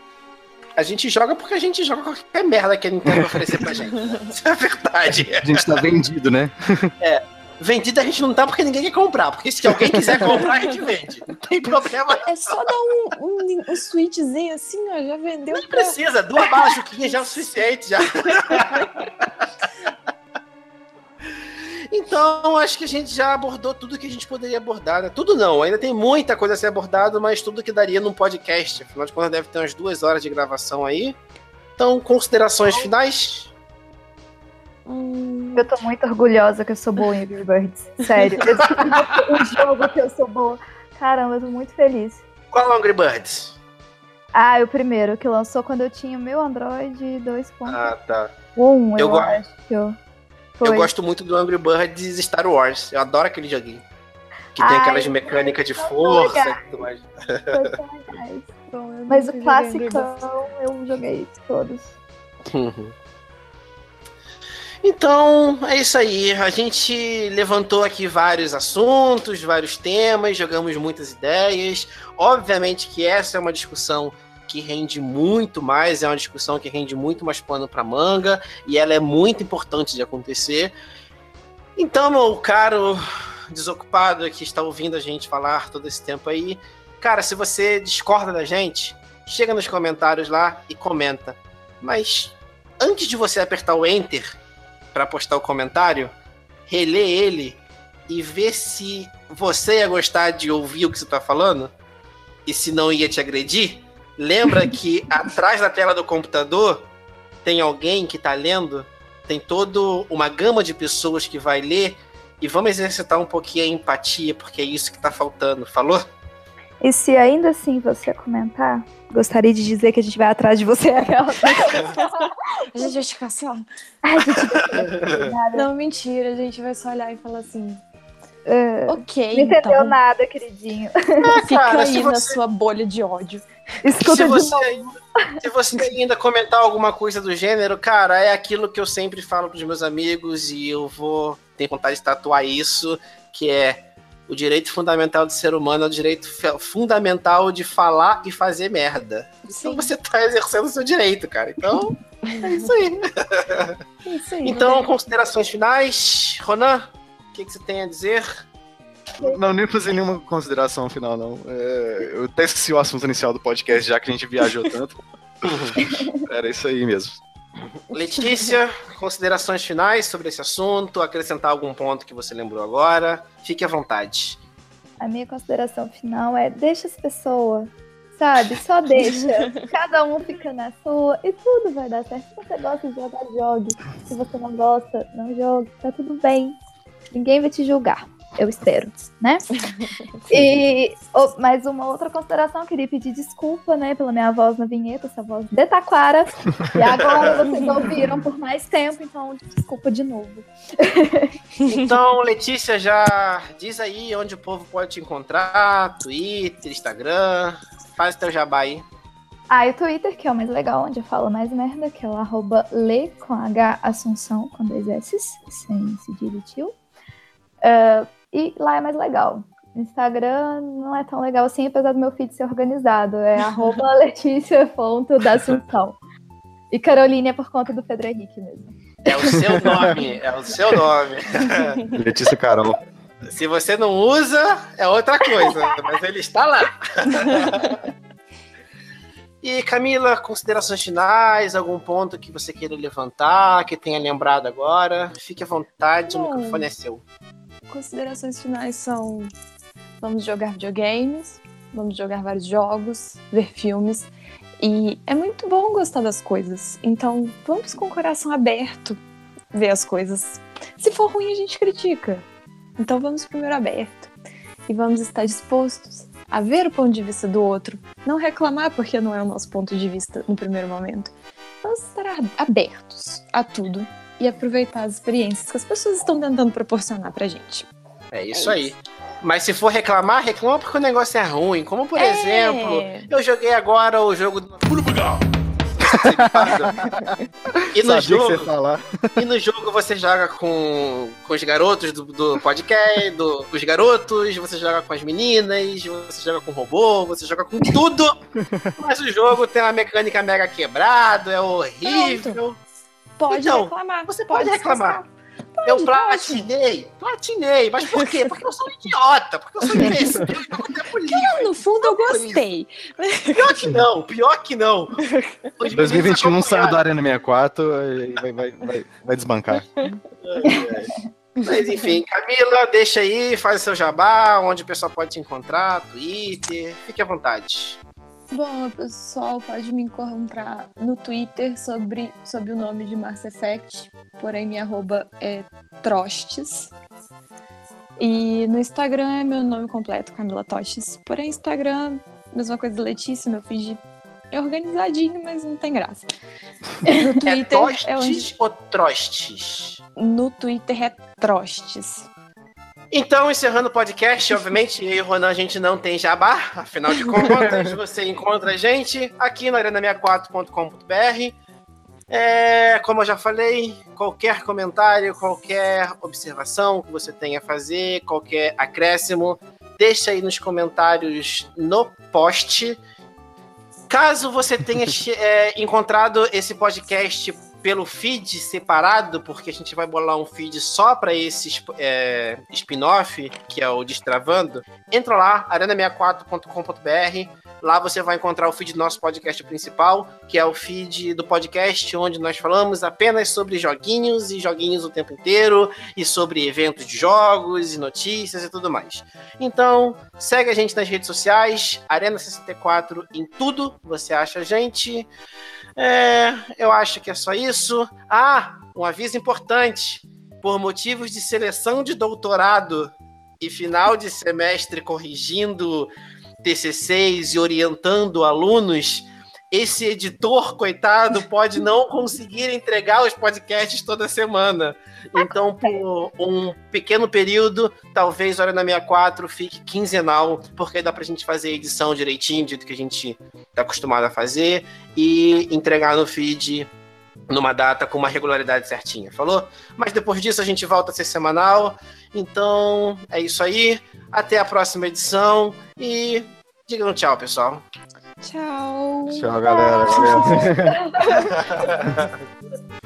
A gente joga porque a gente joga qualquer merda que a Nintendo oferecer pra gente. Isso é verdade. A gente tá vendido, né? É. Vendido a gente não tá porque ninguém quer comprar. Porque se alguém quiser comprar, a gente vende. Não tem problema. É só dar um, um, um switchzinho assim, ó, já vendeu. Não pra... precisa, duas balas juquinhas já é o suficiente. Já. Então, acho que a gente já abordou tudo que a gente poderia abordar. Né? Tudo não, ainda tem muita coisa a ser abordada, mas tudo que daria num podcast. Afinal de contas, deve ter umas duas horas de gravação aí. Então, considerações finais? Hum. Eu tô muito orgulhosa que eu sou boa em Angry Birds. Sério. um jogo que eu sou boa. Caramba, eu tô muito feliz. Qual é o Angry Birds? Ah, o primeiro, que lançou quando eu tinha o meu Android 2.1, ah, tá. eu, eu acho. Foi. Eu gosto muito do Angry Birds Star Wars. Eu adoro aquele joguinho. Que tem Ai, aquelas mecânicas de força e tudo mais. Mas o clássico eu joguei todos. Uhum. Então, é isso aí. A gente levantou aqui vários assuntos, vários temas, jogamos muitas ideias. Obviamente que essa é uma discussão que rende muito mais, é uma discussão que rende muito mais pano para manga e ela é muito importante de acontecer. Então, meu caro desocupado que está ouvindo a gente falar todo esse tempo aí, cara, se você discorda da gente, chega nos comentários lá e comenta. Mas antes de você apertar o enter para postar o comentário, relê ele e vê se você ia gostar de ouvir o que você está falando e se não ia te agredir lembra que atrás da tela do computador tem alguém que está lendo, tem toda uma gama de pessoas que vai ler e vamos exercitar um pouquinho a empatia, porque é isso que está faltando. Falou? E se ainda assim você comentar, gostaria de dizer que a gente vai atrás de você. a gente vai ficar assim, ó. Não, mentira, a gente vai só olhar e falar assim. Uh, ok. Não entendeu então. nada, queridinho. Ah, Fica cara, aí na sua bolha de ódio. Escuta se você, se você ainda comentar alguma coisa do gênero, cara, é aquilo que eu sempre falo pros meus amigos e eu vou ter vontade de tatuar isso, que é o direito fundamental do ser humano é o direito fundamental de falar e fazer merda. Então Sim. Então você tá exercendo o seu direito, cara. Então, é isso aí. É isso aí então, considerações finais. Ronan, o que, que você tem a dizer? Não, nem fazer nenhuma consideração final, não. É, eu até esqueci o assunto inicial do podcast, já que a gente viajou tanto. Era isso aí mesmo. Letícia, considerações finais sobre esse assunto, acrescentar algum ponto que você lembrou agora. Fique à vontade. A minha consideração final é deixa as pessoas, sabe? Só deixa. Cada um fica na sua e tudo vai dar certo. Se você gosta de jogar, jogue. Se você não gosta, não jogue. Tá tudo bem. Ninguém vai te julgar eu espero, né? e oh, mais uma outra consideração, queria pedir desculpa, né, pela minha voz na vinheta, essa voz de taquara. e agora vocês ouviram por mais tempo, então desculpa de novo. então, Letícia, já diz aí onde o povo pode te encontrar, Twitter, Instagram, faz o teu jabá aí. Ah, e o Twitter, que é o mais legal, onde eu falo mais merda, que é o arroba le com H Assunção, com dois S, sem se direitinho. Uh, e lá é mais legal. Instagram não é tão legal assim, apesar do meu feed ser organizado. É arroba Letícia Fonto da Assunção. E Caroline é por conta do Pedro Henrique mesmo. É o seu nome, é o seu nome. Letícia Carol. Se você não usa, é outra coisa, mas ele está lá. E Camila, considerações finais, algum ponto que você queira levantar, que tenha lembrado agora? Fique à vontade, Bom, o microfone é seu considerações finais são: vamos jogar videogames, vamos jogar vários jogos, ver filmes. E é muito bom gostar das coisas. Então, vamos com o coração aberto ver as coisas. Se for ruim, a gente critica. Então vamos primeiro aberto e vamos estar dispostos a ver o ponto de vista do outro, não reclamar porque não é o nosso ponto de vista no primeiro momento. Vamos estar abertos a tudo e aproveitar as experiências que as pessoas estão tentando proporcionar pra gente. É isso é aí. Isso. Mas se for reclamar, reclama porque o negócio é ruim. Como por é. exemplo, eu joguei agora o jogo do. e no jogo, e no jogo você joga com, com os garotos do, do podcast, do, os garotos, você joga com as meninas, você joga com o robô, você joga com tudo. mas o jogo tem uma mecânica mega quebrada, é horrível. Pronto. Pode então, reclamar. Você pode, pode reclamar. Pode, eu platinei, platinei. Mas por quê? Porque eu sou um idiota, porque eu sou imbecil. Eu, no fundo, eu gostei. Pior que não, pior que não. 2021 saiu do Arena 64 e vai, vai, vai, vai desbancar. Mas enfim, Camila, deixa aí, faz o seu jabá, onde o pessoal pode te encontrar, Twitter, fique à vontade. Bom, o pessoal pode me encontrar no Twitter sobre, sobre o nome de Mass Effect, porém minha arroba é Trostes. E no Instagram é meu nome completo, Camila Tostes. Porém, Instagram, mesma coisa Letícia, meu feed é organizadinho, mas não tem graça. No é Twitter é, tostes é onde... ou Trostes? No Twitter é Trostes. Então, encerrando o podcast, obviamente, eu e o Ronan, a gente não tem jabá, afinal de contas, você encontra a gente aqui no arena64.com.br. É, como eu já falei, qualquer comentário, qualquer observação que você tenha a fazer, qualquer acréscimo, deixa aí nos comentários no post. Caso você tenha é, encontrado esse podcast pelo feed separado, porque a gente vai bolar um feed só para esse é, spin-off, que é o Destravando, entra lá, arena64.com.br. Lá você vai encontrar o feed do nosso podcast principal, que é o feed do podcast onde nós falamos apenas sobre joguinhos e joguinhos o tempo inteiro, e sobre eventos de jogos e notícias e tudo mais. Então, segue a gente nas redes sociais, Arena64 em tudo, você acha a gente. É, eu acho que é só isso. Ah, um aviso importante. Por motivos de seleção de doutorado e final de semestre corrigindo TCCs e orientando alunos, esse editor, coitado, pode não conseguir entregar os podcasts toda semana. Então, por um pequeno período, talvez Hora na 64 fique quinzenal, porque dá pra gente fazer a edição direitinho, do que a gente tá acostumado a fazer, e entregar no feed numa data com uma regularidade certinha, falou? Mas depois disso a gente volta a ser semanal. Então, é isso aí. Até a próxima edição e digam tchau, pessoal. Tchau. Tchau, galera. Valeu.